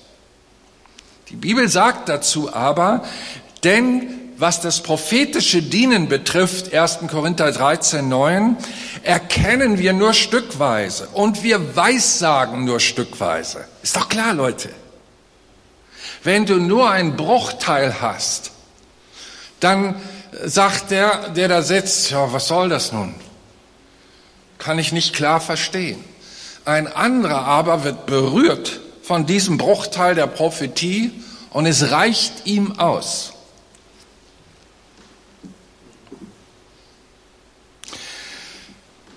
Die Bibel sagt dazu aber, denn was das prophetische Dienen betrifft, 1. Korinther 13, 9, erkennen wir nur stückweise und wir weissagen nur stückweise. Ist doch klar, Leute. Wenn du nur einen Bruchteil hast, dann sagt der, der da sitzt, ja, was soll das nun? Kann ich nicht klar verstehen. Ein anderer aber wird berührt von diesem Bruchteil der Prophetie und es reicht ihm aus.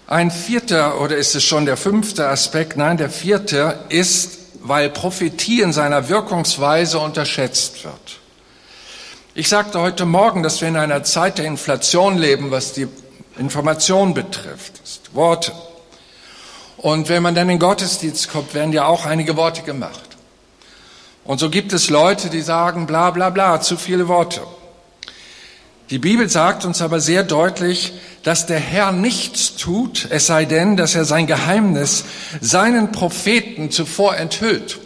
Ein vierter, oder ist es schon der fünfte Aspekt? Nein, der vierte ist, weil Prophetie in seiner Wirkungsweise unterschätzt wird. Ich sagte heute Morgen, dass wir in einer Zeit der Inflation leben, was die Information betrifft. Worte. Und wenn man dann in den Gottesdienst kommt, werden ja auch einige Worte gemacht. Und so gibt es Leute, die sagen, bla bla bla, zu viele Worte. Die Bibel sagt uns aber sehr deutlich, dass der Herr nichts tut, es sei denn, dass er sein Geheimnis seinen Propheten zuvor enthüllt.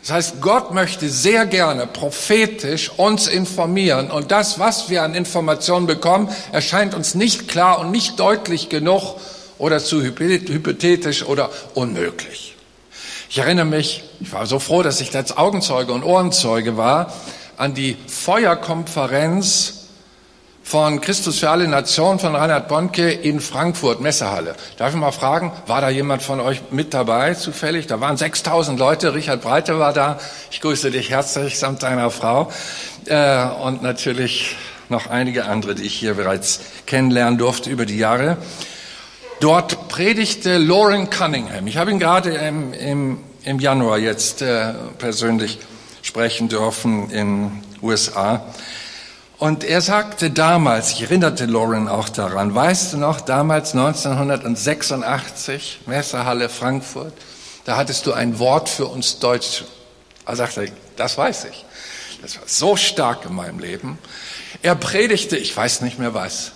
Das heißt, Gott möchte sehr gerne prophetisch uns informieren und das, was wir an Informationen bekommen, erscheint uns nicht klar und nicht deutlich genug oder zu hypothetisch oder unmöglich. Ich erinnere mich, ich war so froh, dass ich als Augenzeuge und Ohrenzeuge war, an die Feuerkonferenz von Christus für alle Nationen von Reinhard Bonke in Frankfurt, Messehalle. Darf ich mal fragen, war da jemand von euch mit dabei zufällig? Da waren 6000 Leute, Richard Breite war da. Ich grüße dich herzlich samt deiner Frau äh, und natürlich noch einige andere, die ich hier bereits kennenlernen durfte über die Jahre. Dort predigte Lauren Cunningham. Ich habe ihn gerade im, im, im Januar jetzt äh, persönlich sprechen dürfen in USA. Und er sagte damals, ich erinnerte Lauren auch daran, weißt du noch, damals 1986, Messerhalle Frankfurt, da hattest du ein Wort für uns Deutsche. Er sagte, das weiß ich. Das war so stark in meinem Leben. Er predigte, ich weiß nicht mehr was.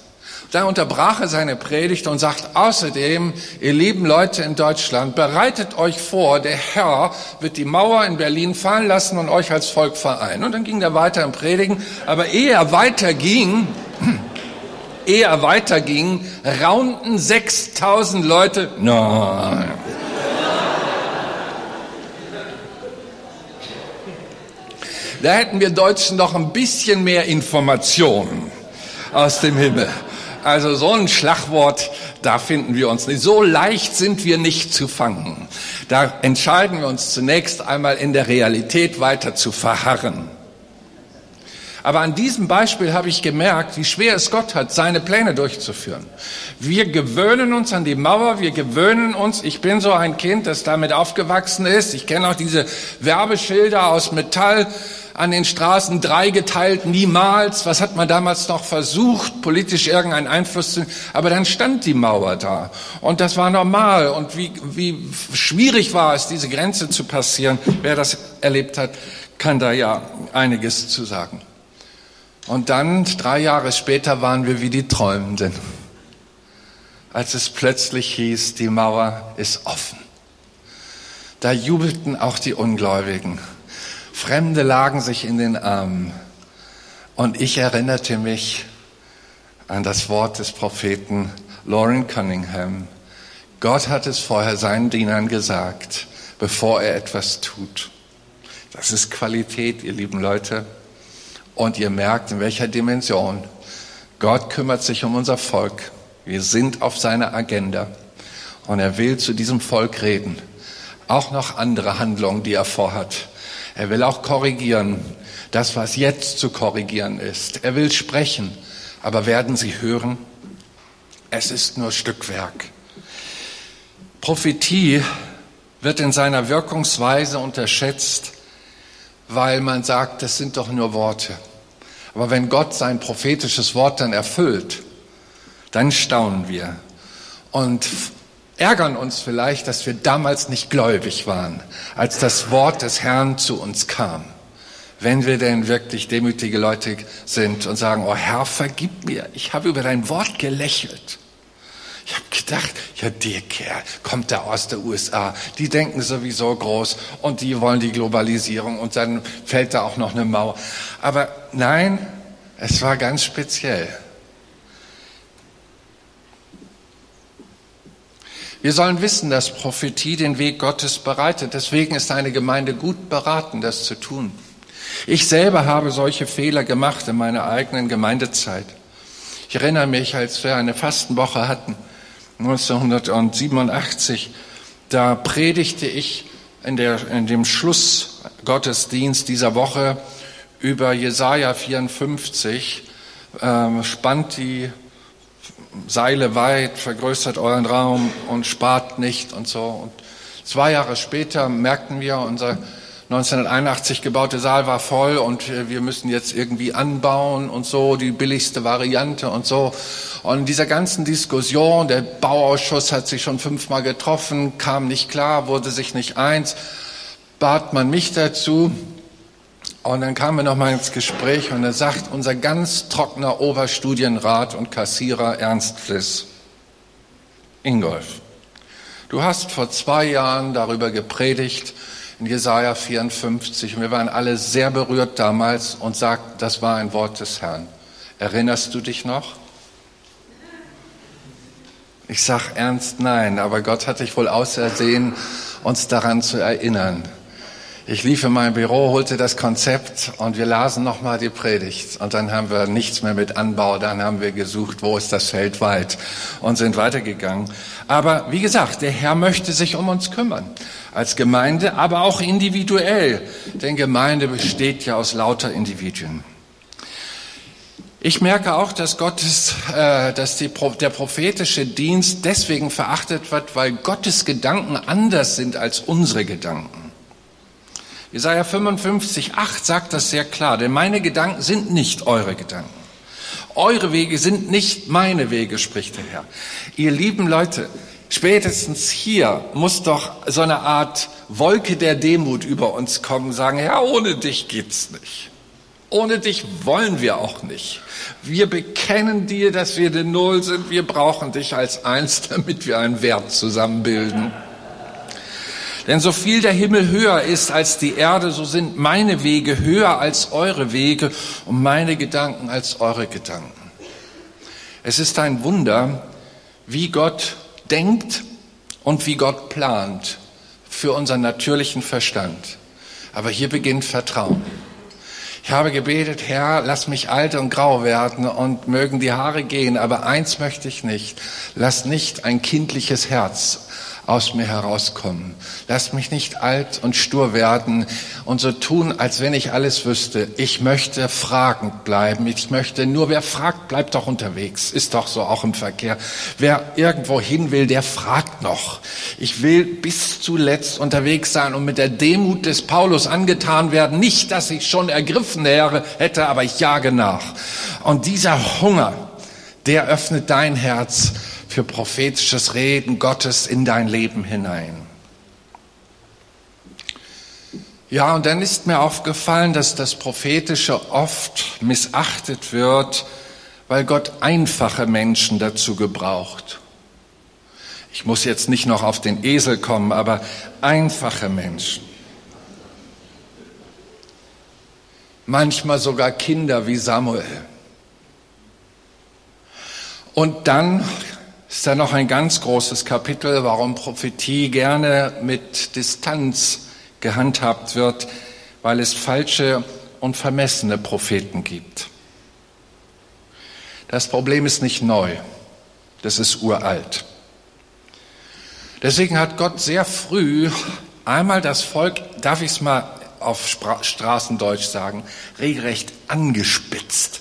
Da unterbrach er seine Predigt und sagt, außerdem, ihr lieben Leute in Deutschland, bereitet euch vor, der Herr wird die Mauer in Berlin fallen lassen und euch als Volk vereinen. Und dann ging er weiter im Predigen. Aber ehe er weiterging, <clears throat> ehe er weiterging, raunten 6000 Leute, nein. Da hätten wir Deutschen noch ein bisschen mehr Informationen aus dem Himmel. Also so ein Schlagwort, da finden wir uns nicht. So leicht sind wir nicht zu fangen. Da entscheiden wir uns zunächst einmal in der Realität weiter zu verharren. Aber an diesem Beispiel habe ich gemerkt, wie schwer es Gott hat, seine Pläne durchzuführen. Wir gewöhnen uns an die Mauer, wir gewöhnen uns, ich bin so ein Kind, das damit aufgewachsen ist. Ich kenne auch diese Werbeschilder aus Metall, an den Straßen dreigeteilt, niemals. Was hat man damals noch versucht, politisch irgendeinen Einfluss zu, aber dann stand die Mauer da. Und das war normal. Und wie, wie schwierig war es, diese Grenze zu passieren. Wer das erlebt hat, kann da ja einiges zu sagen. Und dann, drei Jahre später, waren wir wie die Träumenden. Als es plötzlich hieß, die Mauer ist offen. Da jubelten auch die Ungläubigen. Fremde lagen sich in den Armen. Und ich erinnerte mich an das Wort des Propheten Lauren Cunningham. Gott hat es vorher seinen Dienern gesagt, bevor er etwas tut. Das ist Qualität, ihr lieben Leute. Und ihr merkt, in welcher Dimension. Gott kümmert sich um unser Volk. Wir sind auf seiner Agenda. Und er will zu diesem Volk reden. Auch noch andere Handlungen, die er vorhat. Er will auch korrigieren, das, was jetzt zu korrigieren ist. Er will sprechen, aber werden Sie hören? Es ist nur Stückwerk. Prophetie wird in seiner Wirkungsweise unterschätzt, weil man sagt, das sind doch nur Worte. Aber wenn Gott sein prophetisches Wort dann erfüllt, dann staunen wir. Und ärgern uns vielleicht, dass wir damals nicht gläubig waren, als das Wort des Herrn zu uns kam. Wenn wir denn wirklich demütige Leute sind und sagen, oh Herr, vergib mir, ich habe über dein Wort gelächelt. Ich habe gedacht, ja, der Kerl kommt da aus der USA, die denken sowieso groß und die wollen die Globalisierung und dann fällt da auch noch eine Mauer. Aber nein, es war ganz speziell. Wir sollen wissen, dass Prophetie den Weg Gottes bereitet. Deswegen ist eine Gemeinde gut beraten, das zu tun. Ich selber habe solche Fehler gemacht in meiner eigenen Gemeindezeit. Ich erinnere mich, als wir eine Fastenwoche hatten, 1987, da predigte ich in, der, in dem Schlussgottesdienst dieser Woche über Jesaja 54, äh, spannt die Seile weit, vergrößert euren Raum und spart nicht und so. Und zwei Jahre später merkten wir, unser 1981 gebaute Saal war voll und wir müssen jetzt irgendwie anbauen und so, die billigste Variante und so. Und in dieser ganzen Diskussion, der Bauausschuss hat sich schon fünfmal getroffen, kam nicht klar, wurde sich nicht eins, bat man mich dazu, und dann kamen wir nochmal ins Gespräch und er sagt unser ganz trockener Oberstudienrat und Kassierer Ernst Fliss, Ingolf, du hast vor zwei Jahren darüber gepredigt, in Jesaja 54. Und wir waren alle sehr berührt damals und sagten, das war ein Wort des Herrn. Erinnerst du dich noch? Ich sag ernst nein, aber Gott hat dich wohl ausersehen, uns daran zu erinnern. Ich lief in mein Büro, holte das Konzept und wir lasen nochmal die Predigt. Und dann haben wir nichts mehr mit Anbau, dann haben wir gesucht, wo ist das Feld weit und sind weitergegangen. Aber wie gesagt, der Herr möchte sich um uns kümmern. Als Gemeinde, aber auch individuell. Denn Gemeinde besteht ja aus lauter Individuen. Ich merke auch, dass Gottes, äh, dass die, der prophetische Dienst deswegen verachtet wird, weil Gottes Gedanken anders sind als unsere Gedanken. Jesaja 55, 8 sagt das sehr klar, denn meine Gedanken sind nicht eure Gedanken. Eure Wege sind nicht meine Wege, spricht der Herr. Ihr lieben Leute, spätestens hier muss doch so eine Art Wolke der Demut über uns kommen, sagen, ja, ohne dich geht's nicht. Ohne dich wollen wir auch nicht. Wir bekennen dir, dass wir den Null sind. Wir brauchen dich als eins, <laughs> damit wir einen Wert zusammenbilden. Denn so viel der Himmel höher ist als die Erde, so sind meine Wege höher als eure Wege und meine Gedanken als eure Gedanken. Es ist ein Wunder, wie Gott denkt und wie Gott plant für unseren natürlichen Verstand. Aber hier beginnt Vertrauen. Ich habe gebetet, Herr, lass mich alt und grau werden und mögen die Haare gehen, aber eins möchte ich nicht. Lass nicht ein kindliches Herz aus mir herauskommen. Lass mich nicht alt und stur werden und so tun, als wenn ich alles wüsste. Ich möchte fragend bleiben. Ich möchte nur, wer fragt, bleibt doch unterwegs. Ist doch so auch im Verkehr. Wer irgendwo hin will, der fragt noch. Ich will bis zuletzt unterwegs sein und mit der Demut des Paulus angetan werden. Nicht, dass ich schon ergriffen wäre, hätte, aber ich jage nach. Und dieser Hunger, der öffnet dein Herz für prophetisches Reden Gottes in dein Leben hinein. Ja, und dann ist mir aufgefallen, dass das Prophetische oft missachtet wird, weil Gott einfache Menschen dazu gebraucht. Ich muss jetzt nicht noch auf den Esel kommen, aber einfache Menschen. Manchmal sogar Kinder wie Samuel. Und dann ist da noch ein ganz großes Kapitel, warum Prophetie gerne mit Distanz gehandhabt wird, weil es falsche und vermessene Propheten gibt. Das Problem ist nicht neu, das ist uralt. Deswegen hat Gott sehr früh einmal das Volk, darf ich es mal auf Straßendeutsch sagen, regelrecht angespitzt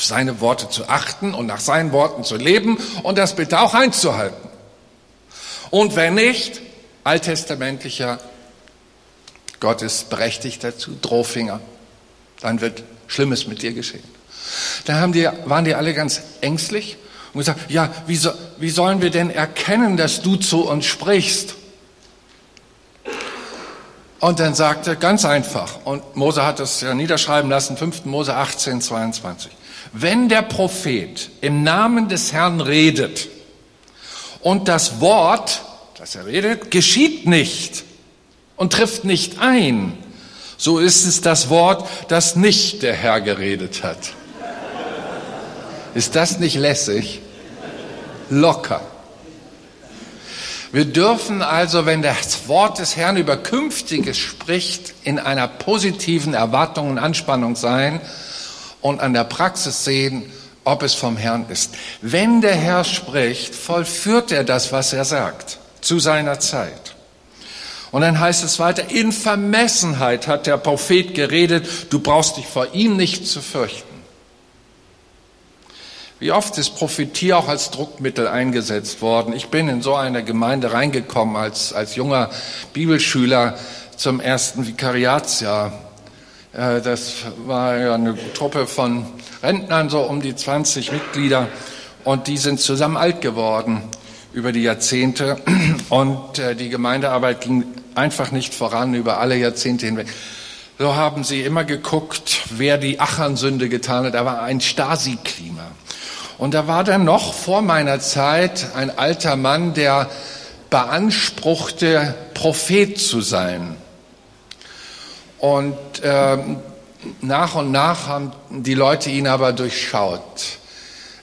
auf seine Worte zu achten und nach seinen Worten zu leben und das bitte auch einzuhalten. Und wenn nicht, alttestamentlicher Gott ist berechtigt dazu, Drohfinger, dann wird Schlimmes mit dir geschehen. Da haben die, waren die alle ganz ängstlich und gesagt, ja, wie, so, wie sollen wir denn erkennen, dass du zu uns sprichst? Und dann sagte, ganz einfach, und Mose hat das ja niederschreiben lassen, 5. Mose 18, 22. Wenn der Prophet im Namen des Herrn redet und das Wort, das er redet, geschieht nicht und trifft nicht ein, so ist es das Wort, das nicht der Herr geredet hat. Ist das nicht lässig? Locker. Wir dürfen also, wenn das Wort des Herrn über Künftiges spricht, in einer positiven Erwartung und Anspannung sein und an der Praxis sehen, ob es vom Herrn ist. Wenn der Herr spricht, vollführt er das, was er sagt, zu seiner Zeit. Und dann heißt es weiter, in Vermessenheit hat der Prophet geredet, du brauchst dich vor ihm nicht zu fürchten. Wie oft ist Prophetie auch als Druckmittel eingesetzt worden? Ich bin in so eine Gemeinde reingekommen als, als junger Bibelschüler zum ersten Vikariatsjahr. Äh, das war ja eine Truppe von Rentnern, so um die 20 Mitglieder. Und die sind zusammen alt geworden über die Jahrzehnte. <clears throat> Und äh, die Gemeindearbeit ging einfach nicht voran über alle Jahrzehnte hinweg. So haben sie immer geguckt, wer die Achernsünde getan hat. Da war ein Stasi-Klima. Und da war dann noch vor meiner Zeit ein alter Mann, der beanspruchte, Prophet zu sein. Und äh, nach und nach haben die Leute ihn aber durchschaut.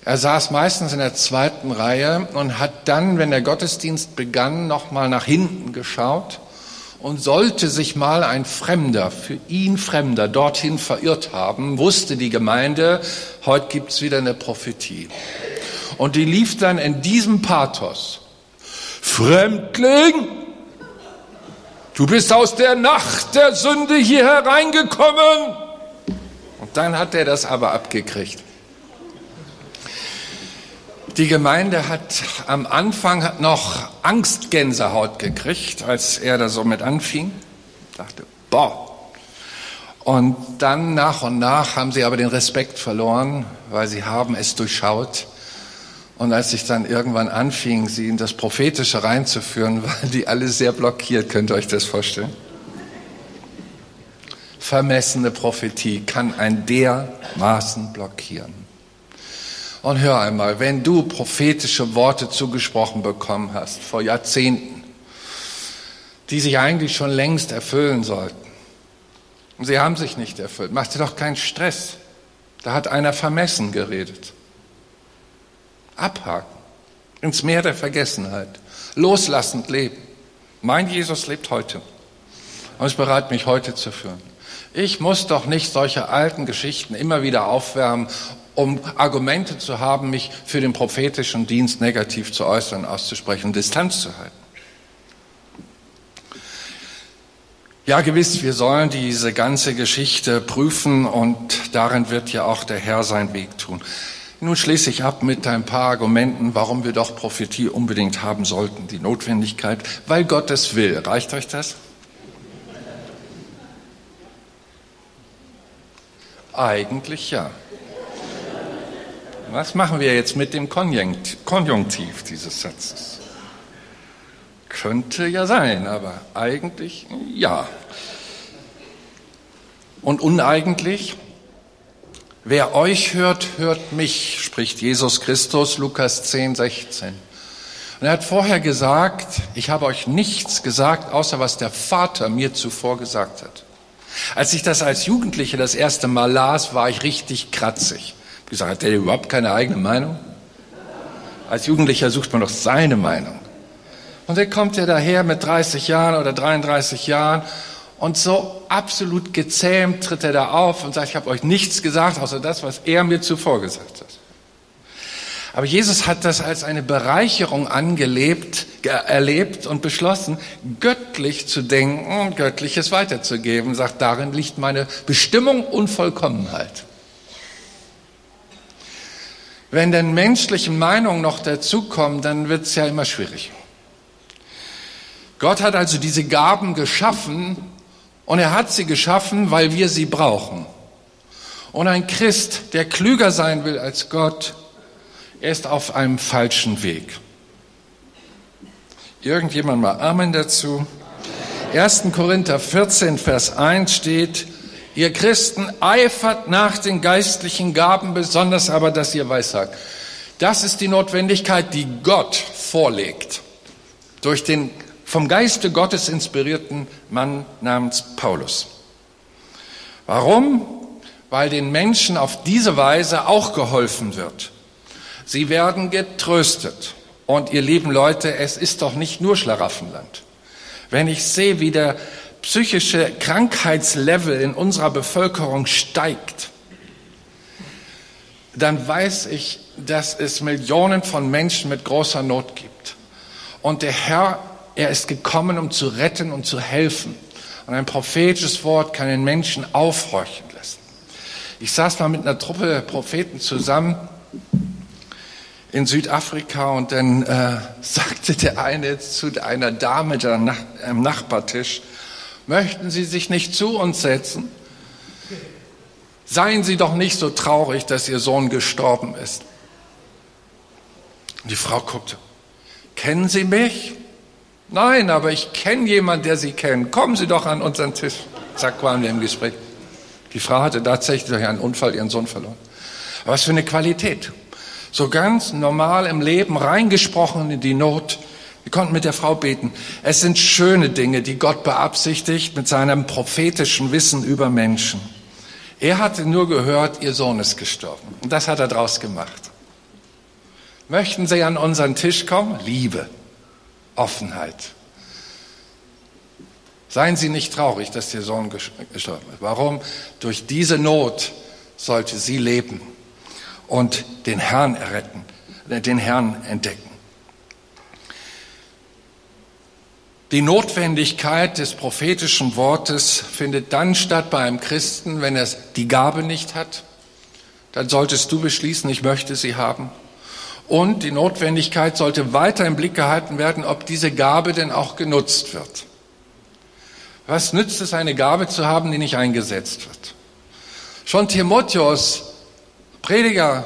Er saß meistens in der zweiten Reihe und hat dann, wenn der Gottesdienst begann, nochmal nach hinten geschaut und sollte sich mal ein Fremder, für ihn Fremder, dorthin verirrt haben, wusste die Gemeinde, heute gibt's wieder eine Prophetie. Und die lief dann in diesem Pathos. Fremdling, du bist aus der Nacht der Sünde hier hereingekommen. Und dann hat er das aber abgekriegt. Die Gemeinde hat am Anfang noch Angstgänsehaut gekriegt, als er da so mit anfing. Dachte, boah. Und dann nach und nach haben sie aber den Respekt verloren, weil sie haben es durchschaut. Und als ich dann irgendwann anfing, sie in das Prophetische reinzuführen, <laughs> waren die alle sehr blockiert. Könnt ihr euch das vorstellen? Vermessene Prophetie kann ein dermaßen blockieren. Und hör einmal, wenn du prophetische Worte zugesprochen bekommen hast vor Jahrzehnten, die sich eigentlich schon längst erfüllen sollten, und sie haben sich nicht erfüllt, mach dir doch keinen Stress. Da hat einer vermessen geredet. Abhaken. Ins Meer der Vergessenheit. Loslassend leben. Mein Jesus lebt heute. Und ist bereit, mich heute zu führen. Ich muss doch nicht solche alten Geschichten immer wieder aufwärmen um Argumente zu haben, mich für den prophetischen Dienst negativ zu äußern, auszusprechen, Distanz zu halten. Ja, gewiss, wir sollen diese ganze Geschichte prüfen und darin wird ja auch der Herr seinen Weg tun. Nun schließe ich ab mit ein paar Argumenten, warum wir doch Prophetie unbedingt haben sollten. Die Notwendigkeit, weil Gott es will. Reicht euch das? Eigentlich ja. Was machen wir jetzt mit dem Konjunktiv dieses Satzes? Könnte ja sein, aber eigentlich ja. Und uneigentlich? Wer euch hört, hört mich, spricht Jesus Christus, Lukas 10, 16. Und er hat vorher gesagt, ich habe euch nichts gesagt, außer was der Vater mir zuvor gesagt hat. Als ich das als Jugendliche das erste Mal las, war ich richtig kratzig gesagt, hat der überhaupt keine eigene Meinung? Als Jugendlicher sucht man doch seine Meinung. Und dann kommt er daher mit 30 Jahren oder 33 Jahren und so absolut gezähmt tritt er da auf und sagt, ich habe euch nichts gesagt, außer das, was er mir zuvor gesagt hat. Aber Jesus hat das als eine Bereicherung angelebt, erlebt und beschlossen, göttlich zu denken und göttliches weiterzugeben. Sagt, darin liegt meine Bestimmung und Vollkommenheit. Wenn denn menschliche Meinungen noch dazukommen, dann wird es ja immer schwierig. Gott hat also diese Gaben geschaffen und er hat sie geschaffen, weil wir sie brauchen. Und ein Christ, der klüger sein will als Gott, er ist auf einem falschen Weg. Irgendjemand mal Amen dazu. 1. Korinther 14, Vers 1 steht, Ihr Christen eifert nach den geistlichen Gaben, besonders aber, dass ihr weissagt. Das ist die Notwendigkeit, die Gott vorlegt. Durch den vom Geiste Gottes inspirierten Mann namens Paulus. Warum? Weil den Menschen auf diese Weise auch geholfen wird. Sie werden getröstet. Und ihr lieben Leute, es ist doch nicht nur Schlaraffenland. Wenn ich sehe, wie der psychische Krankheitslevel in unserer Bevölkerung steigt, dann weiß ich, dass es Millionen von Menschen mit großer Not gibt. Und der Herr, er ist gekommen, um zu retten und zu helfen. Und ein prophetisches Wort kann den Menschen aufhorchen lassen. Ich saß mal mit einer Truppe Propheten zusammen in Südafrika und dann äh, <laughs> sagte der eine zu einer Dame am Nachbartisch, Möchten Sie sich nicht zu uns setzen? Seien Sie doch nicht so traurig, dass Ihr Sohn gestorben ist. Die Frau guckte. Kennen Sie mich? Nein, aber ich kenne jemanden, der Sie kennt. Kommen Sie doch an unseren Tisch. Zack, waren wir im Gespräch. Die Frau hatte tatsächlich durch einen Unfall ihren Sohn verloren. Was für eine Qualität. So ganz normal im Leben reingesprochen in die Not Wir konnten mit der Frau beten. Es sind schöne Dinge, die Gott beabsichtigt mit seinem prophetischen Wissen über Menschen. Er hatte nur gehört, ihr Sohn ist gestorben. Und das hat er draus gemacht. Möchten Sie an unseren Tisch kommen? Liebe, Offenheit. Seien Sie nicht traurig, dass Ihr Sohn gestorben ist. Warum? Durch diese Not sollte sie leben und den Herrn erretten, äh, den Herrn entdecken. Die Notwendigkeit des prophetischen Wortes findet dann statt bei einem Christen, wenn er die Gabe nicht hat. Dann solltest du beschließen, ich möchte sie haben. Und die Notwendigkeit sollte weiter im Blick gehalten werden, ob diese Gabe denn auch genutzt wird. Was nützt es, eine Gabe zu haben, die nicht eingesetzt wird? Schon Timotheus, Prediger,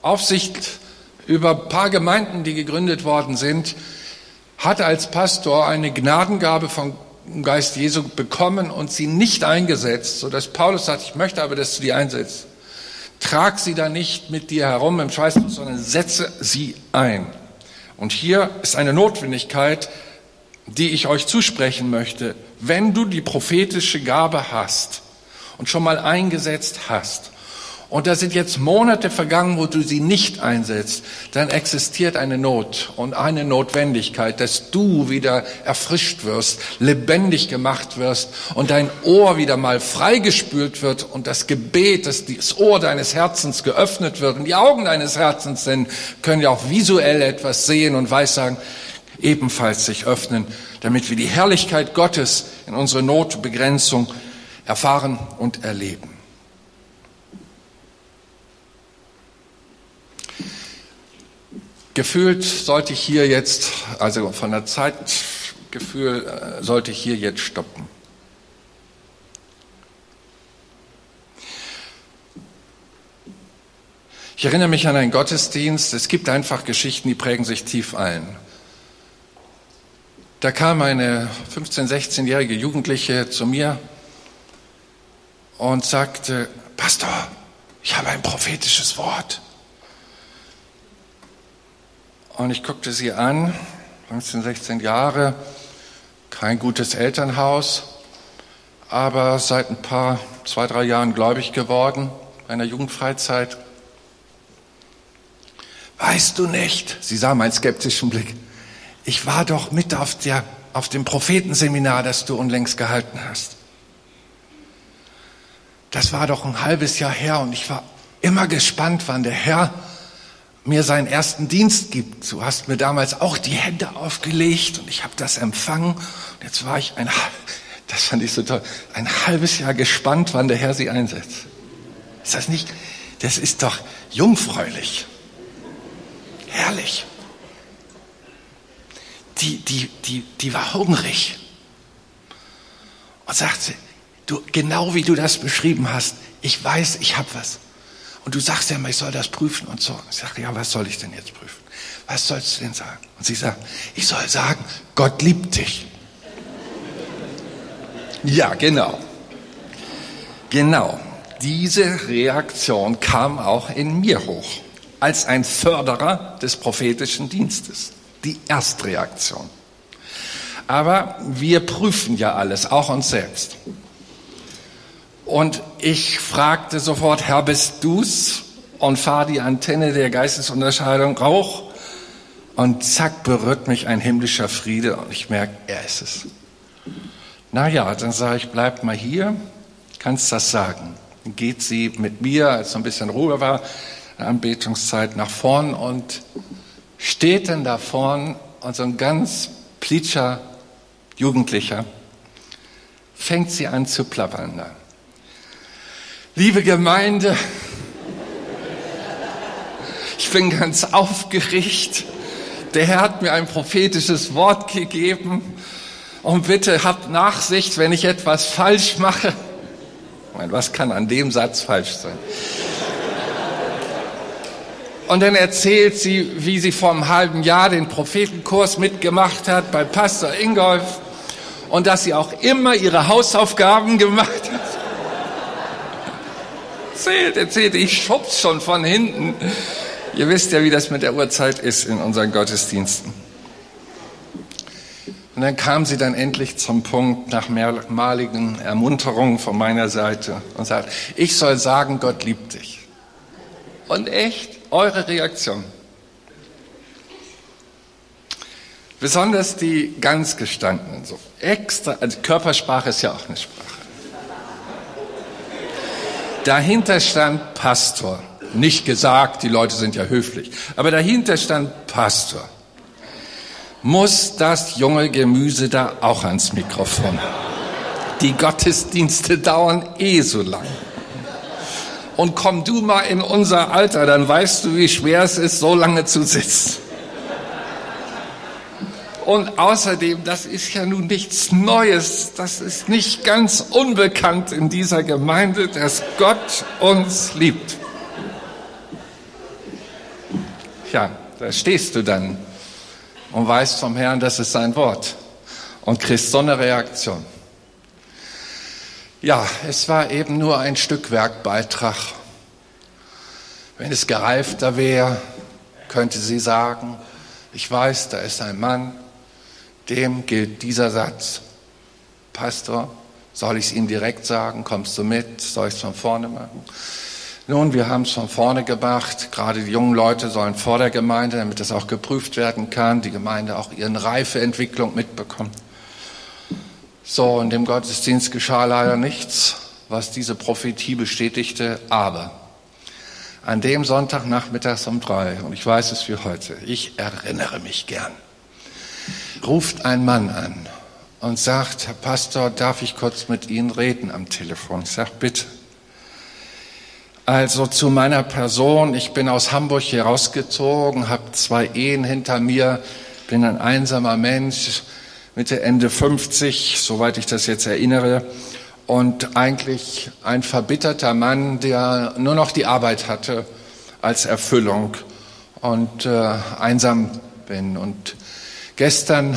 Aufsicht über ein paar Gemeinden, die gegründet worden sind, hat als Pastor eine Gnadengabe vom Geist Jesu bekommen und sie nicht eingesetzt, so dass Paulus sagt, ich möchte aber, dass du die einsetzt. Trag sie da nicht mit dir herum im Schweißbuch, sondern setze sie ein. Und hier ist eine Notwendigkeit, die ich euch zusprechen möchte. Wenn du die prophetische Gabe hast und schon mal eingesetzt hast und da sind jetzt Monate vergangen, wo du sie nicht einsetzt, dann existiert eine Not und eine Notwendigkeit, dass du wieder erfrischt wirst, lebendig gemacht wirst und dein Ohr wieder mal freigespült wird und das Gebet, dass das Ohr deines Herzens geöffnet wird und die Augen deines Herzens denn können ja auch visuell etwas sehen und weissagen, ebenfalls sich öffnen, damit wir die Herrlichkeit Gottes in unsere Notbegrenzung erfahren und erleben. Gefühlt sollte ich hier jetzt, also von der Zeitgefühl äh, sollte ich hier jetzt stoppen. Ich erinnere mich an einen Gottesdienst. Es gibt einfach Geschichten, die prägen sich tief ein. Da kam eine 15-, 16-jährige Jugendliche zu mir und sagte, Pastor, ich habe ein prophetisches Wort. Und ich guckte sie an, 15, 16 Jahre, kein gutes Elternhaus, aber seit ein paar, zwei, drei Jahren gläubig geworden, bei einer Jugendfreizeit. Weißt du nicht, sie sah meinen skeptischen Blick, ich war doch mit auf, der, auf dem Prophetenseminar, das du unlängst gehalten hast. Das war doch ein halbes Jahr her und ich war immer gespannt, wann der Herr mir seinen ersten Dienst gibt. Du hast mir damals auch die Hände aufgelegt und ich habe das empfangen. Und jetzt war ich ein, das fand ich so toll, ein halbes Jahr gespannt, wann der Herr sie einsetzt. Ist das nicht, das ist doch jungfräulich. Herrlich. Die, die, die, die war hungrig und sagte, du, genau wie du das beschrieben hast, ich weiß, ich habe was. Und du sagst ja immer, ich soll das prüfen und so. Ich sage, ja, was soll ich denn jetzt prüfen? Was sollst du denn sagen? Und sie sagt, ich soll sagen, Gott liebt dich. Ja, genau. Genau. Diese Reaktion kam auch in mir hoch, als ein Förderer des prophetischen Dienstes. Die Erstreaktion. Aber wir prüfen ja alles, auch uns selbst. Und ich fragte sofort, Herr, bist du's? Und fahr die Antenne der Geistesunterscheidung Rauch. Und zack, berührt mich ein himmlischer Friede und ich merke, er ist es. Naja, dann sage ich, bleib mal hier, kannst das sagen. Dann geht sie mit mir, als so ein bisschen Ruhe war, Anbetungszeit nach vorn und steht dann da vorn und so ein ganz plitscher Jugendlicher fängt sie an zu plappern. Da. Liebe Gemeinde, ich bin ganz aufgeregt. Der Herr hat mir ein prophetisches Wort gegeben. Und bitte habt Nachsicht, wenn ich etwas falsch mache. Ich meine, was kann an dem Satz falsch sein? Und dann erzählt sie, wie sie vor einem halben Jahr den Prophetenkurs mitgemacht hat bei Pastor Ingolf und dass sie auch immer ihre Hausaufgaben gemacht hat erzählt, erzählt. Ich schub's schon von hinten. Ihr wisst ja, wie das mit der Uhrzeit ist in unseren Gottesdiensten. Und dann kam sie dann endlich zum Punkt nach mehrmaligen Ermunterungen von meiner Seite und sagt, ich soll sagen, Gott liebt dich. Und echt, eure Reaktion. Besonders die ganz gestandenen, so extra, also Körpersprache ist ja auch eine Sprache. Dahinter stand Pastor. Nicht gesagt, die Leute sind ja höflich, aber dahinter stand Pastor. Muss das junge Gemüse da auch ans Mikrofon? Die Gottesdienste dauern eh so lang. Und komm du mal in unser Alter, dann weißt du, wie schwer es ist, so lange zu sitzen. Und außerdem, das ist ja nun nichts Neues, das ist nicht ganz unbekannt in dieser Gemeinde, dass Gott uns liebt. Ja, da stehst du dann und weißt vom Herrn, das ist sein Wort und kriegst so eine Reaktion. Ja, es war eben nur ein Stückwerkbeitrag. Wenn es gereifter wäre, könnte sie sagen, ich weiß, da ist ein Mann, dem gilt dieser Satz. Pastor, soll ich es Ihnen direkt sagen? Kommst du mit? Soll ich es von vorne machen? Nun, wir haben es von vorne gemacht. Gerade die jungen Leute sollen vor der Gemeinde, damit das auch geprüft werden kann, die Gemeinde auch ihren Reifeentwicklung mitbekommt. So, in dem Gottesdienst geschah leider nichts, was diese Prophetie bestätigte, aber an dem Sonntagnachmittags um drei, und ich weiß es wie heute, ich erinnere mich gern, ruft ein Mann an und sagt, Herr Pastor, darf ich kurz mit Ihnen reden am Telefon? Ich sage, bitte. Also zu meiner Person, ich bin aus Hamburg hier rausgezogen, habe zwei Ehen hinter mir, bin ein einsamer Mensch, Mitte, Ende 50, soweit ich das jetzt erinnere, und eigentlich ein verbitterter Mann, der nur noch die Arbeit hatte als Erfüllung und äh, einsam bin. Und Gestern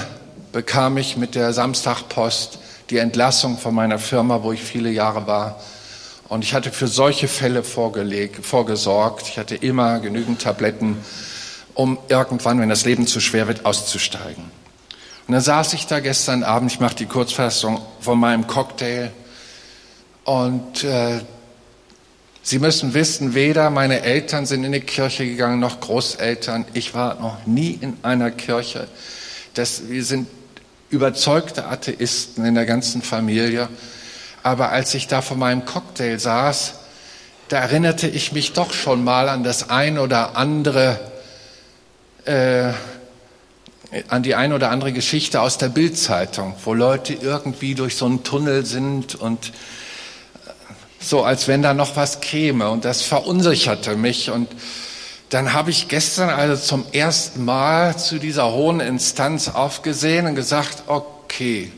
bekam ich mit der Samstagpost die Entlassung von meiner Firma, wo ich viele Jahre war. Und ich hatte für solche Fälle vorgelegt, vorgesorgt. Ich hatte immer genügend Tabletten, um irgendwann, wenn das Leben zu schwer wird, auszusteigen. Und dann saß ich da gestern Abend, ich mache die Kurzfassung, von meinem Cocktail. Und äh, Sie müssen wissen, weder meine Eltern sind in die Kirche gegangen, noch Großeltern. Ich war noch nie in einer Kirche dass wir sind überzeugte Atheisten in der ganzen Familie. Aber als ich da vor meinem Cocktail saß, da erinnerte ich mich doch schon mal an das ein oder andere, äh, an die ein oder andere Geschichte aus der Bildzeitung, wo Leute irgendwie durch so einen Tunnel sind und äh, so, als wenn da noch was käme. Und das verunsicherte mich und dann habe ich gestern also zum ersten Mal zu dieser hohen Instanz aufgesehen und gesagt, okay,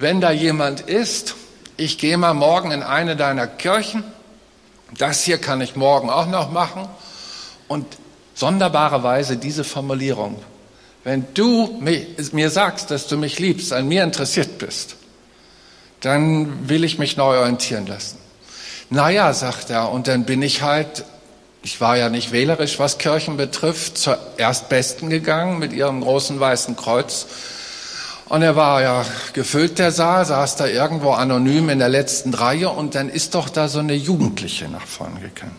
wenn da jemand ist, ich gehe mal morgen in eine deiner Kirchen, das hier kann ich morgen auch noch machen. Und sonderbarerweise diese Formulierung, wenn du mir sagst, dass du mich liebst, an mir interessiert bist, dann will ich mich neu orientieren lassen. Naja, sagt er, und dann bin ich halt ich war ja nicht wählerisch, was Kirchen betrifft, zur Erstbesten gegangen mit ihrem großen weißen Kreuz. Und er war ja gefüllt, der Saal, saß da irgendwo anonym in der letzten Reihe und dann ist doch da so eine Jugendliche nach vorne gegangen.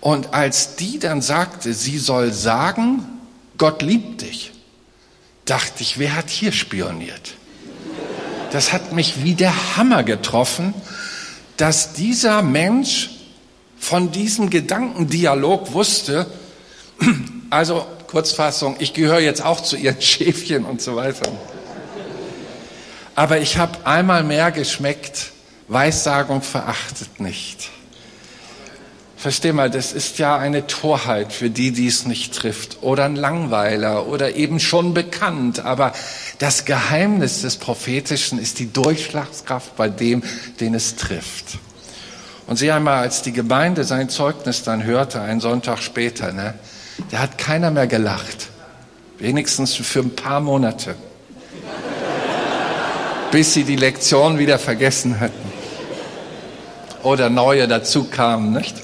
Und als die dann sagte, sie soll sagen, Gott liebt dich, dachte ich, wer hat hier spioniert? Das hat mich wie der Hammer getroffen, dass dieser Mensch von diesem Gedankendialog wusste, also Kurzfassung, ich gehöre jetzt auch zu ihren <laughs> Schäfchen und so weiter. Aber ich habe einmal mehr geschmeckt, Weissagung verachtet nicht. Versteh mal, das ist ja eine Torheit für die, die es nicht trifft. Oder ein Langweiler oder eben schon bekannt. Aber das Geheimnis des Prophetischen ist die Durchschlagskraft bei dem, den es trifft. Und sieh einmal, als die Gemeinde sein Zeugnis dann hörte, einen Sonntag später, ne, da hat keiner mehr gelacht. Wenigstens für ein paar Monate. Bis sie die Lektion wieder vergessen hatten. Oder neue dazu kamen, nicht?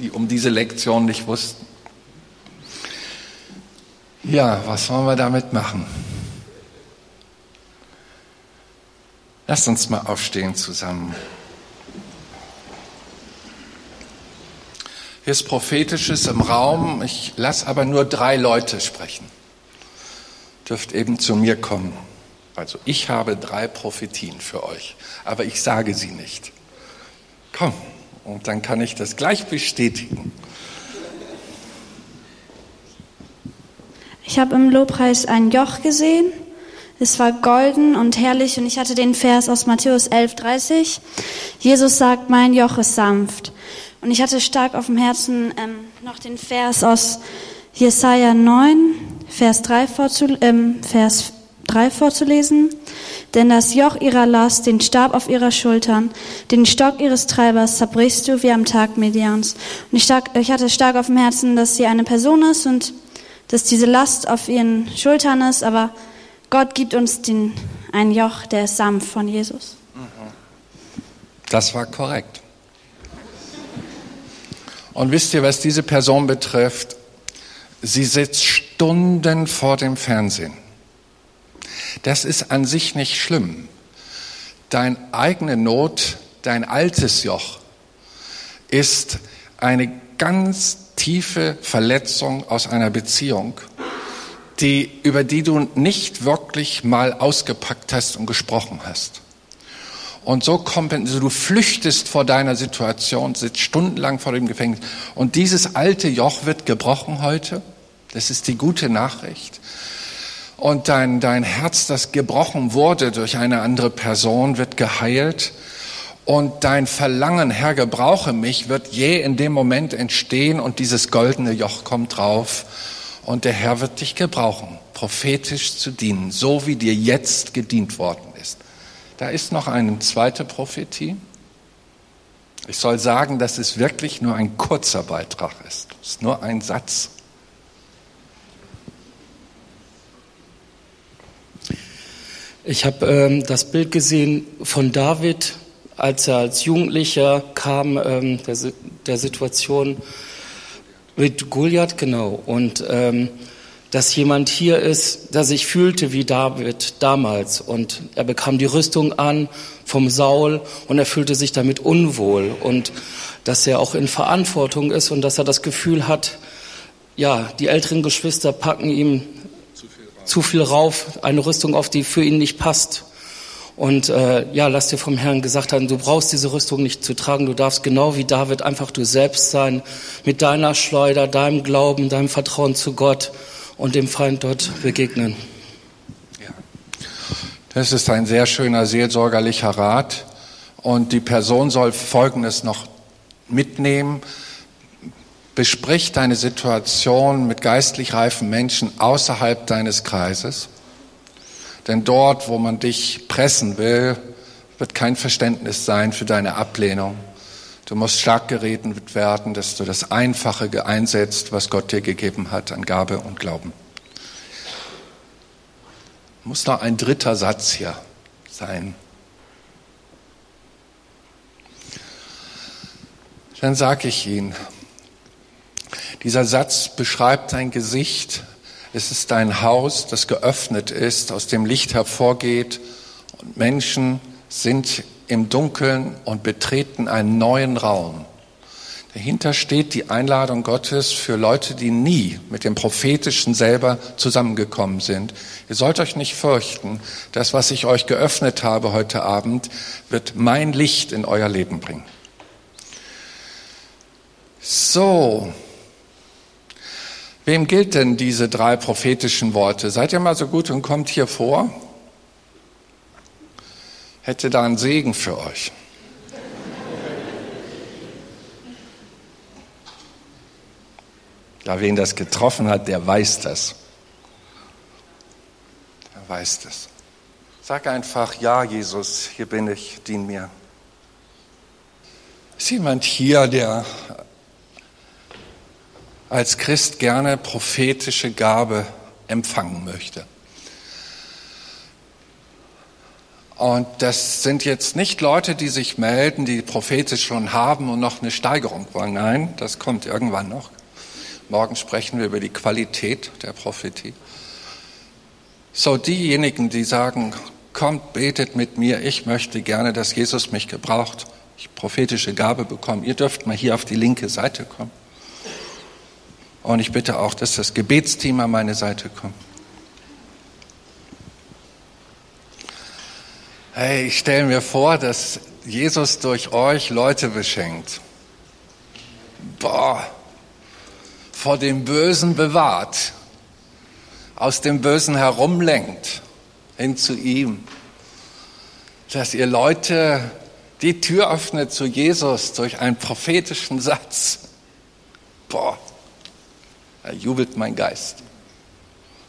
Die um diese Lektion nicht wussten. Ja, was wollen wir damit machen? Lasst uns mal aufstehen zusammen. Hier ist Prophetisches im Raum. Ich lasse aber nur drei Leute sprechen. Dürft eben zu mir kommen. Also ich habe drei Prophetien für euch, aber ich sage sie nicht. Komm, und dann kann ich das gleich bestätigen. Ich habe im Lobpreis ein Joch gesehen. Es war golden und herrlich und ich hatte den Vers aus Matthäus 11:30. Jesus sagt, mein Joch ist sanft. Und ich hatte stark auf dem Herzen ähm, noch den Vers aus Jesaja 9, Vers 3, vorzu, ähm, Vers 3 vorzulesen. Denn das Joch ihrer Last, den Stab auf ihrer Schultern, den Stock ihres Treibers zerbrichst du wie am Tag Medians. Und ich, stark, ich hatte stark auf dem Herzen, dass sie eine Person ist und dass diese Last auf ihren Schultern ist, aber Gott gibt uns den, ein Joch, der ist sanft von Jesus. Das war korrekt. Und wisst ihr, was diese Person betrifft? Sie sitzt Stunden vor dem Fernsehen. Das ist an sich nicht schlimm. Deine eigene Not, dein altes Joch ist eine ganz tiefe Verletzung aus einer Beziehung, die, über die du nicht wirklich mal ausgepackt hast und gesprochen hast. Und so kommt, also du flüchtest vor deiner Situation, sitzt stundenlang vor dem Gefängnis. Und dieses alte Joch wird gebrochen heute. Das ist die gute Nachricht. Und dein, dein Herz, das gebrochen wurde durch eine andere Person, wird geheilt. Und dein Verlangen, Herr, gebrauche mich, wird je in dem Moment entstehen und dieses goldene Joch kommt drauf. Und der Herr wird dich gebrauchen, prophetisch zu dienen, so wie dir jetzt gedient worden. Da ist noch eine zweite Prophetie. Ich soll sagen, dass es wirklich nur ein kurzer Beitrag ist. Es ist nur ein Satz. Ich habe ähm, das Bild gesehen von David, als er als Jugendlicher kam, ähm, der, der Situation mit Goliath, genau. Und ähm, dass jemand hier ist, der sich fühlte wie David damals. Und er bekam die Rüstung an vom Saul und er fühlte sich damit unwohl. Und dass er auch in Verantwortung ist und dass er das Gefühl hat, ja, die älteren Geschwister packen ihm zu viel rauf, zu viel rauf eine Rüstung auf, die für ihn nicht passt. Und äh, ja, lass dir vom Herrn gesagt haben, du brauchst diese Rüstung nicht zu tragen, du darfst genau wie David einfach du selbst sein, mit deiner Schleuder, deinem Glauben, deinem Vertrauen zu Gott und dem Feind dort begegnen. Das ist ein sehr schöner seelsorgerlicher Rat. Und die Person soll Folgendes noch mitnehmen. Besprich deine Situation mit geistlich reifen Menschen außerhalb deines Kreises. Denn dort, wo man dich pressen will, wird kein Verständnis sein für deine Ablehnung. Du musst stark geredet werden, dass du das Einfache einsetzt, was Gott dir gegeben hat an Gabe und Glauben. Muss noch ein dritter Satz hier sein. Dann sage ich Ihnen, dieser Satz beschreibt dein Gesicht. Es ist dein Haus, das geöffnet ist, aus dem Licht hervorgeht und Menschen sind im Dunkeln und betreten einen neuen Raum. Dahinter steht die Einladung Gottes für Leute, die nie mit dem Prophetischen selber zusammengekommen sind. Ihr sollt euch nicht fürchten. Das, was ich euch geöffnet habe heute Abend, wird mein Licht in euer Leben bringen. So. Wem gilt denn diese drei prophetischen Worte? Seid ihr mal so gut und kommt hier vor? Hätte da einen Segen für euch. Ja, wen das getroffen hat, der weiß das. Der weiß das. Sag einfach, ja, Jesus, hier bin ich, dien mir. Ist jemand hier, der als Christ gerne prophetische Gabe empfangen möchte? Und das sind jetzt nicht Leute, die sich melden, die prophetisch schon haben und noch eine Steigerung wollen. Nein, das kommt irgendwann noch. Morgen sprechen wir über die Qualität der Prophetie. So diejenigen, die sagen, kommt, betet mit mir, ich möchte gerne, dass Jesus mich gebraucht, ich prophetische Gabe bekomme, ihr dürft mal hier auf die linke Seite kommen. Und ich bitte auch, dass das Gebetsteam an meine Seite kommt. Hey, ich stelle mir vor, dass Jesus durch euch Leute beschenkt. Boah, vor dem Bösen bewahrt, aus dem Bösen herumlenkt, hin zu ihm. Dass ihr Leute die Tür öffnet zu Jesus durch einen prophetischen Satz. Boah, da jubelt mein Geist.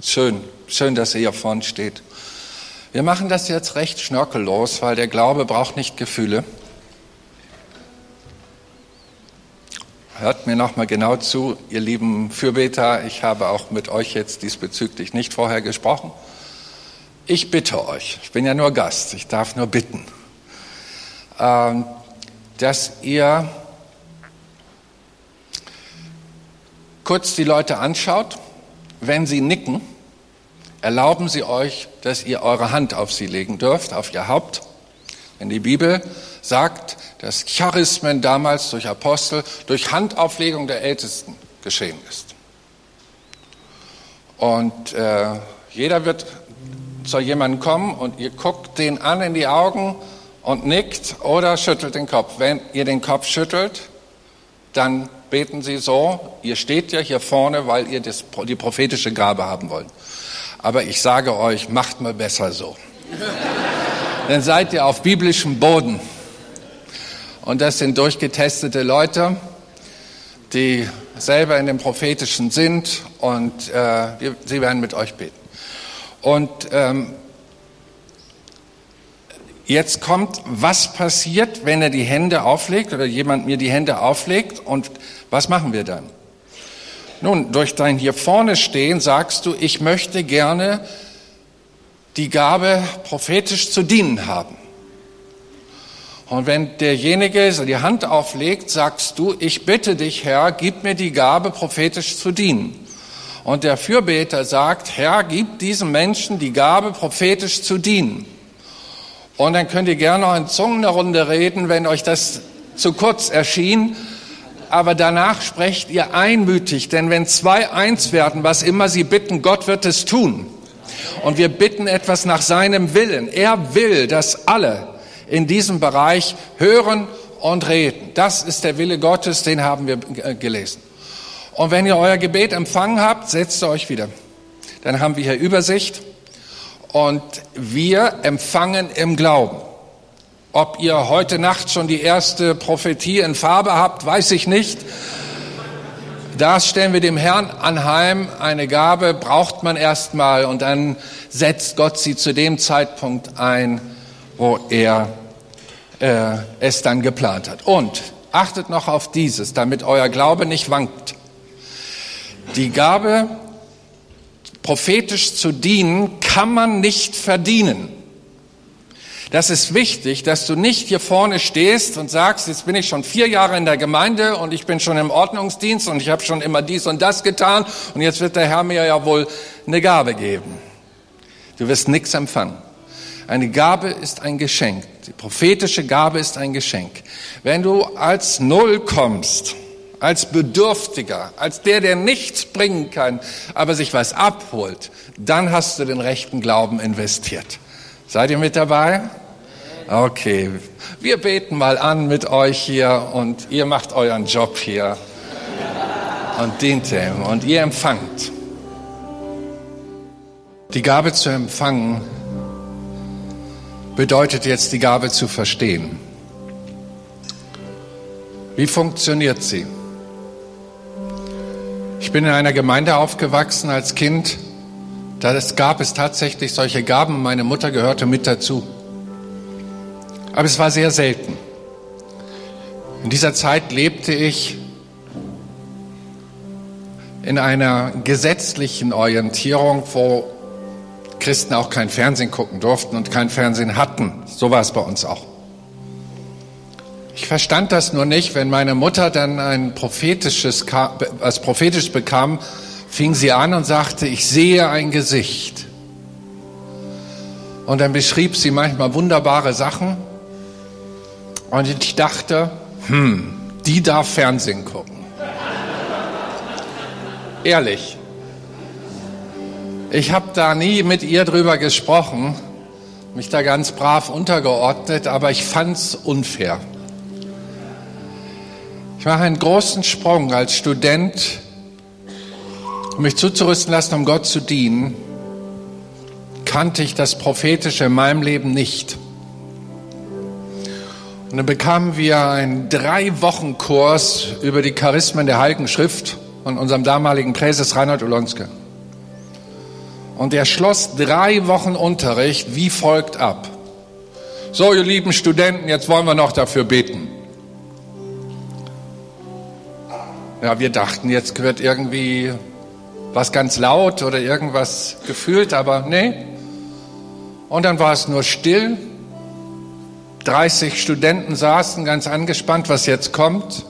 Schön, schön, dass ihr hier vorne steht. Wir machen das jetzt recht schnörkellos, weil der Glaube braucht nicht Gefühle. Hört mir noch mal genau zu, ihr lieben Fürbeter. Ich habe auch mit euch jetzt diesbezüglich nicht vorher gesprochen. Ich bitte euch, ich bin ja nur Gast, ich darf nur bitten, ähm, dass ihr kurz die Leute anschaut. Wenn sie nicken, erlauben sie euch, dass ihr eure Hand auf sie legen dürft, auf ihr Haupt. Denn die Bibel sagt, dass Charismen damals durch Apostel, durch Handauflegung der Ältesten geschehen ist. Und äh, jeder wird zu jemandem kommen und ihr guckt den an in die Augen und nickt oder schüttelt den Kopf. Wenn ihr den Kopf schüttelt, dann beten Sie so. Ihr steht ja hier vorne, weil ihr das, die prophetische Gabe haben wollt. Aber ich sage euch, macht mal besser so. dann seid ihr auf biblischem Boden. Und das sind durchgetestete Leute, die selber in dem Prophetischen sind und äh, wir, sie werden mit euch beten. Und ähm, jetzt kommt, was passiert, wenn er die Hände auflegt oder jemand mir die Hände auflegt und was machen wir dann? Nun, durch dein hier vorne stehen sagst du, ich möchte gerne die Gabe prophetisch zu dienen haben. Und wenn derjenige die Hand auflegt, sagst du, ich bitte dich, Herr, gib mir die Gabe, prophetisch zu dienen. Und der Fürbeter sagt, Herr, gib diesem Menschen die Gabe, prophetisch zu dienen. Und dann könnt ihr gerne noch in Zungen eine Runde reden, wenn euch das zu kurz erschien. Aber danach sprecht ihr einmütig, denn wenn zwei eins werden, was immer sie bitten, Gott wird es tun. Und wir bitten etwas nach seinem Willen. Er will, dass alle in diesem Bereich hören und reden. Das ist der Wille Gottes, den haben wir äh, gelesen. Und wenn ihr euer Gebet empfangen habt, setzt ihr euch wieder. Dann haben wir hier Übersicht und wir empfangen im Glauben. Ob ihr heute Nacht schon die erste Prophetie in Farbe habt, weiß ich nicht. Das stellen wir dem Herrn anheim. Eine Gabe braucht man erstmal und dann setzt Gott sie zu dem Zeitpunkt ein, wo er äh, es dann geplant hat. Und achtet noch auf dieses, damit euer Glaube nicht wankt. Die Gabe, prophetisch zu dienen, kann man nicht verdienen. Das ist wichtig, dass du nicht hier vorne stehst und sagst, jetzt bin ich schon vier Jahre in der Gemeinde und ich bin schon im Ordnungsdienst und ich habe schon immer dies und das getan und jetzt wird der Herr mir ja wohl eine Gabe geben. Du wirst nichts empfangen. Eine Gabe ist ein Geschenk. Die prophetische Gabe ist ein Geschenk. Wenn du als Null kommst, als Bedürftiger, als der, der nichts bringen kann, aber sich was abholt, dann hast du den rechten Glauben investiert. Seid ihr mit dabei? Okay, wir beten mal an mit euch hier und ihr macht euren Job hier und dient ihm und ihr empfangt. Die Gabe zu empfangen bedeutet jetzt die Gabe zu verstehen. Wie funktioniert sie? Ich bin in einer Gemeinde aufgewachsen als Kind. Da gab es tatsächlich solche Gaben. Meine Mutter gehörte mit dazu. Aber es war sehr selten. In dieser Zeit lebte ich in einer gesetzlichen Orientierung, wo Christen auch kein Fernsehen gucken durften und kein Fernsehen hatten. So war es bei uns auch. Ich verstand das nur nicht, wenn meine Mutter dann ein prophetisches, als prophetisch bekam, fing sie an und sagte, ich sehe ein Gesicht. Und dann beschrieb sie manchmal wunderbare Sachen. Und ich dachte, hm, die darf Fernsehen gucken. Ehrlich. Ich habe da nie mit ihr drüber gesprochen, mich da ganz brav untergeordnet, aber ich fand's unfair. Ich mache einen großen Sprung als Student, um mich zuzurüsten lassen, um Gott zu dienen, kannte ich das Prophetische in meinem Leben nicht. Und dann bekamen wir einen drei Wochen Kurs über die Charismen der Heiligen Schrift von unserem damaligen Präses Reinhard Olonske. Und er schloss drei Wochen Unterricht wie folgt ab. So, ihr lieben Studenten, jetzt wollen wir noch dafür beten. Ja, wir dachten, jetzt wird irgendwie was ganz laut oder irgendwas gefühlt, aber nee. Und dann war es nur still. 30 Studenten saßen ganz angespannt, was jetzt kommt.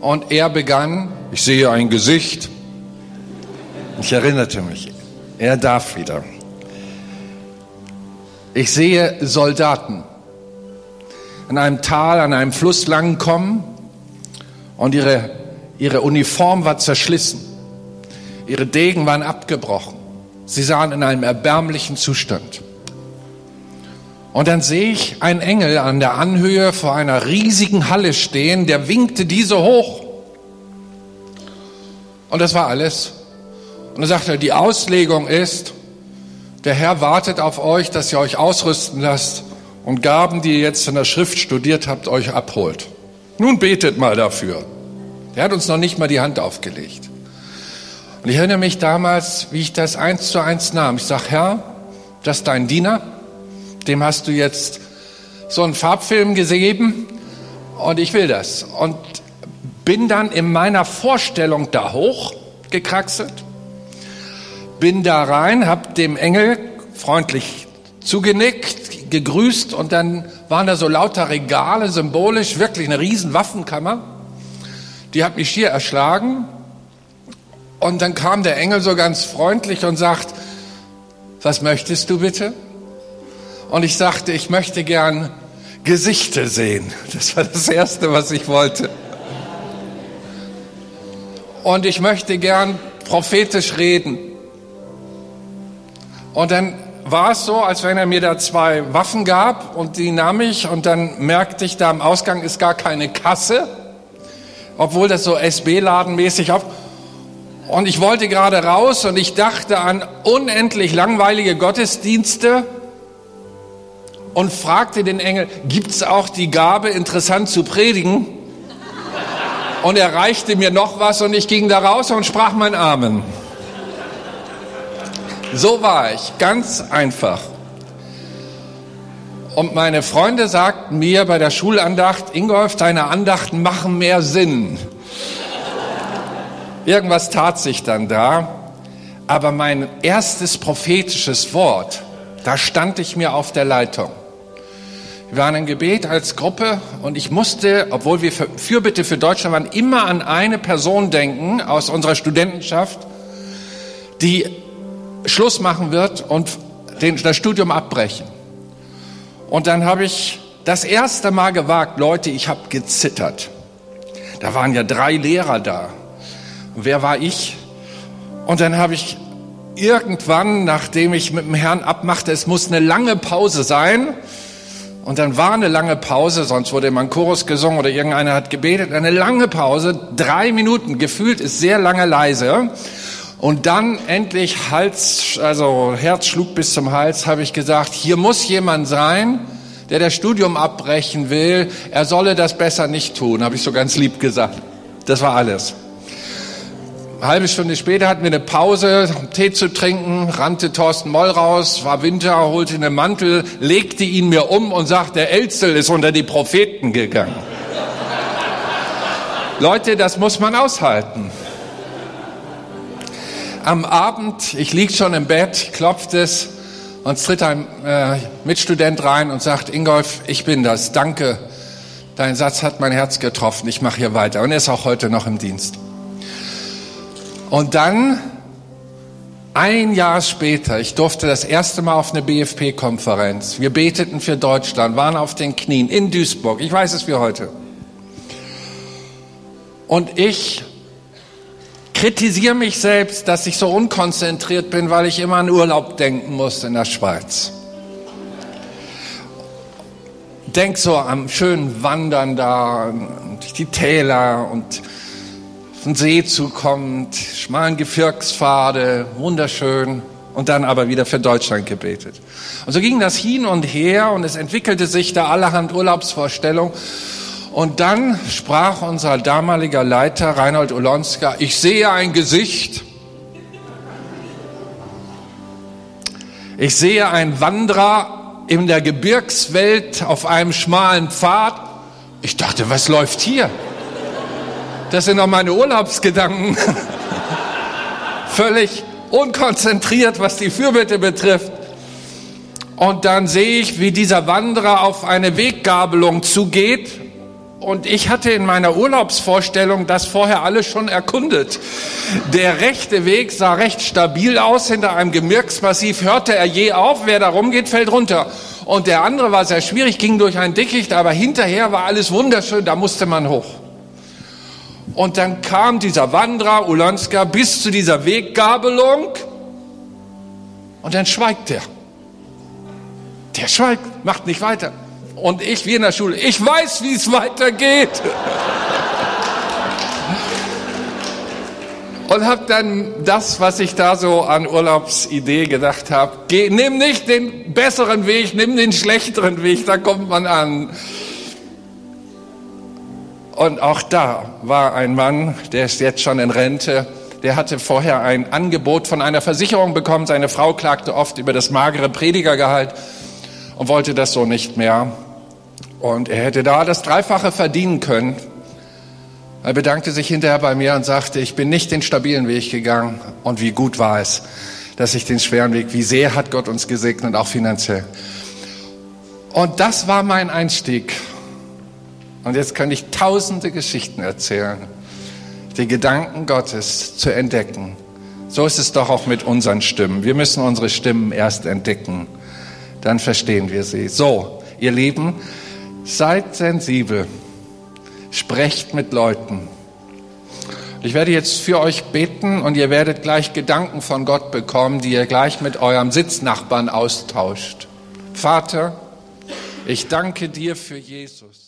Und er begann, ich sehe ein Gesicht. Ich erinnerte mich, er darf wieder. Ich sehe Soldaten in einem Tal, an einem Fluss lang kommen und ihre, ihre Uniform war zerschlissen. Ihre Degen waren abgebrochen. Sie sahen in einem erbärmlichen Zustand. Und dann sehe ich einen Engel an der Anhöhe vor einer riesigen Halle stehen, der winkte diese hoch. Und das war alles. Und er sagte, die Auslegung ist, der Herr wartet auf euch, dass ihr euch ausrüsten lasst und Gaben, die ihr jetzt in der Schrift studiert habt, euch abholt. Nun betet mal dafür. Er hat uns noch nicht mal die Hand aufgelegt. Und ich erinnere mich damals, wie ich das eins zu eins nahm. Ich sage, Herr, das ist dein Diener, dem hast du jetzt so einen Farbfilm gegeben und ich will das. Und bin dann in meiner Vorstellung da hoch gekraxelt bin da rein, habe dem Engel freundlich zugenickt, gegrüßt und dann waren da so lauter Regale, symbolisch, wirklich eine riesen Waffenkammer. Die hat mich hier erschlagen. Und dann kam der Engel so ganz freundlich und sagt, was möchtest du bitte? Und ich sagte, ich möchte gern Gesichter sehen. Das war das Erste, was ich wollte. Und ich möchte gern prophetisch reden. Und dann war es so, als wenn er mir da zwei Waffen gab und die nahm ich und dann merkte ich, da am Ausgang ist gar keine Kasse, obwohl das so SB-Ladenmäßig auf. Und ich wollte gerade raus und ich dachte an unendlich langweilige Gottesdienste und fragte den Engel, gibt's auch die Gabe, interessant zu predigen? Und er reichte mir noch was und ich ging da raus und sprach mein Amen. So war ich, ganz einfach. Und meine Freunde sagten mir bei der Schulandacht, Ingolf, deine Andachten machen mehr Sinn. Irgendwas tat sich dann da. Aber mein erstes prophetisches Wort, da stand ich mir auf der Leitung. Wir waren im Gebet als Gruppe und ich musste, obwohl wir für Fürbitte für Deutschland waren, immer an eine Person denken aus unserer Studentenschaft, die Schluss machen wird und den, das Studium abbrechen. Und dann habe ich das erste Mal gewagt, Leute, ich habe gezittert. Da waren ja drei Lehrer da. Wer war ich? Und dann habe ich irgendwann, nachdem ich mit dem Herrn abmachte, es muss eine lange Pause sein. Und dann war eine lange Pause, sonst wurde immer ein Chorus gesungen oder irgendeiner hat gebetet. Eine lange Pause, drei Minuten, gefühlt ist sehr lange leise. Und dann endlich Hals, also Herz schlug bis zum Hals, habe ich gesagt, hier muss jemand sein, der das Studium abbrechen will. Er solle das besser nicht tun, habe ich so ganz lieb gesagt. Das war alles. Eine halbe Stunde später hatten wir eine Pause, um Tee zu trinken, rannte Thorsten Moll raus, war Winter, holte einen Mantel, legte ihn mir um und sagte, der Elzel ist unter die Propheten gegangen. Leute, das muss man aushalten am Abend, ich lieg schon im Bett, klopft es und es tritt ein äh, Mitstudent rein und sagt, Ingolf, ich bin das, danke, Dein Satz hat mein Herz getroffen. Ich mache hier weiter. Und er ist auch heute noch im Dienst. Und dann, ein Jahr später, ich durfte das erste Mal auf eine BFP-Konferenz. Wir beteten für Deutschland, waren auf den Knien in Duisburg. Ich weiß es wie heute. Und ich kritisiere mich selbst, dass ich so unkonzentriert bin, weil ich immer an Urlaub denken muss in der Schweiz. Denk so am schönen Wandern da durch die Täler und auf den See zukommt, schmalen Gefirkspfade, wunderschön und dann aber wieder für Deutschland gebetet. Und so ging das hin und her und es entwickelte sich da allerhand Urlaubsvorstellung. Und dann sprach unser damaliger Leiter Reinhold Olonska, ich sehe ein Gesicht. Ich sehe einen Wanderer in der Gebirgswelt auf einem schmalen Pfad. Ich dachte, was läuft hier? Das sind doch meine Urlaubsgedanken. <laughs> Völlig unkonzentriert, was die Fürbitte betrifft. Und dann sehe ich, wie dieser Wanderer auf eine Weggabelung zugeht. Und ich hatte in meiner Urlaubsvorstellung das vorher alles schon erkundet. Der rechte Weg sah recht stabil aus hinter einem Gebirgsmassiv. Hörte er je auf, wer da rumgeht, fällt runter. Und der andere war sehr schwierig, ging durch ein Dickicht, aber hinterher war alles wunderschön, da musste man hoch. Und dann kam dieser Wanderer, Ulanska, bis zu dieser Weggabelung und dann schweigt er. Der schweigt, macht nicht weiter. Und ich wie in der Schule, ich weiß, wie es weitergeht. <laughs> Und habe dann das, was ich da so an Urlaubsidee gedacht habe, nimm nicht den besseren Weg, nimm den schlechteren Weg, da kommt man an. Und auch da war ein Mann, der ist jetzt schon in Rente, der hatte vorher ein Angebot von einer Versicherung bekommen. Seine Frau klagte oft über das magere Predigergehalt und wollte das so nicht mehr. Und er hätte da das Dreifache verdienen können. Er bedankte sich hinterher bei mir und sagte, ich bin nicht den stabilen Weg gegangen. Und wie gut war es, dass ich den schweren Weg, wie sehr hat Gott uns gesegnet, auch finanziell. Und das war mein Einstieg. Und jetzt kann ich tausende Geschichten erzählen, die Gedanken Gottes zu entdecken. So ist es doch auch mit unseren Stimmen. Wir müssen unsere Stimmen erst entdecken. Dann verstehen wir sie. So, ihr Lieben, Seid sensibel. Sprecht mit Leuten. Ich werde jetzt für euch beten und ihr werdet gleich Gedanken von Gott bekommen, die ihr gleich mit eurem Sitznachbarn austauscht. Vater, ich danke dir für Jesus.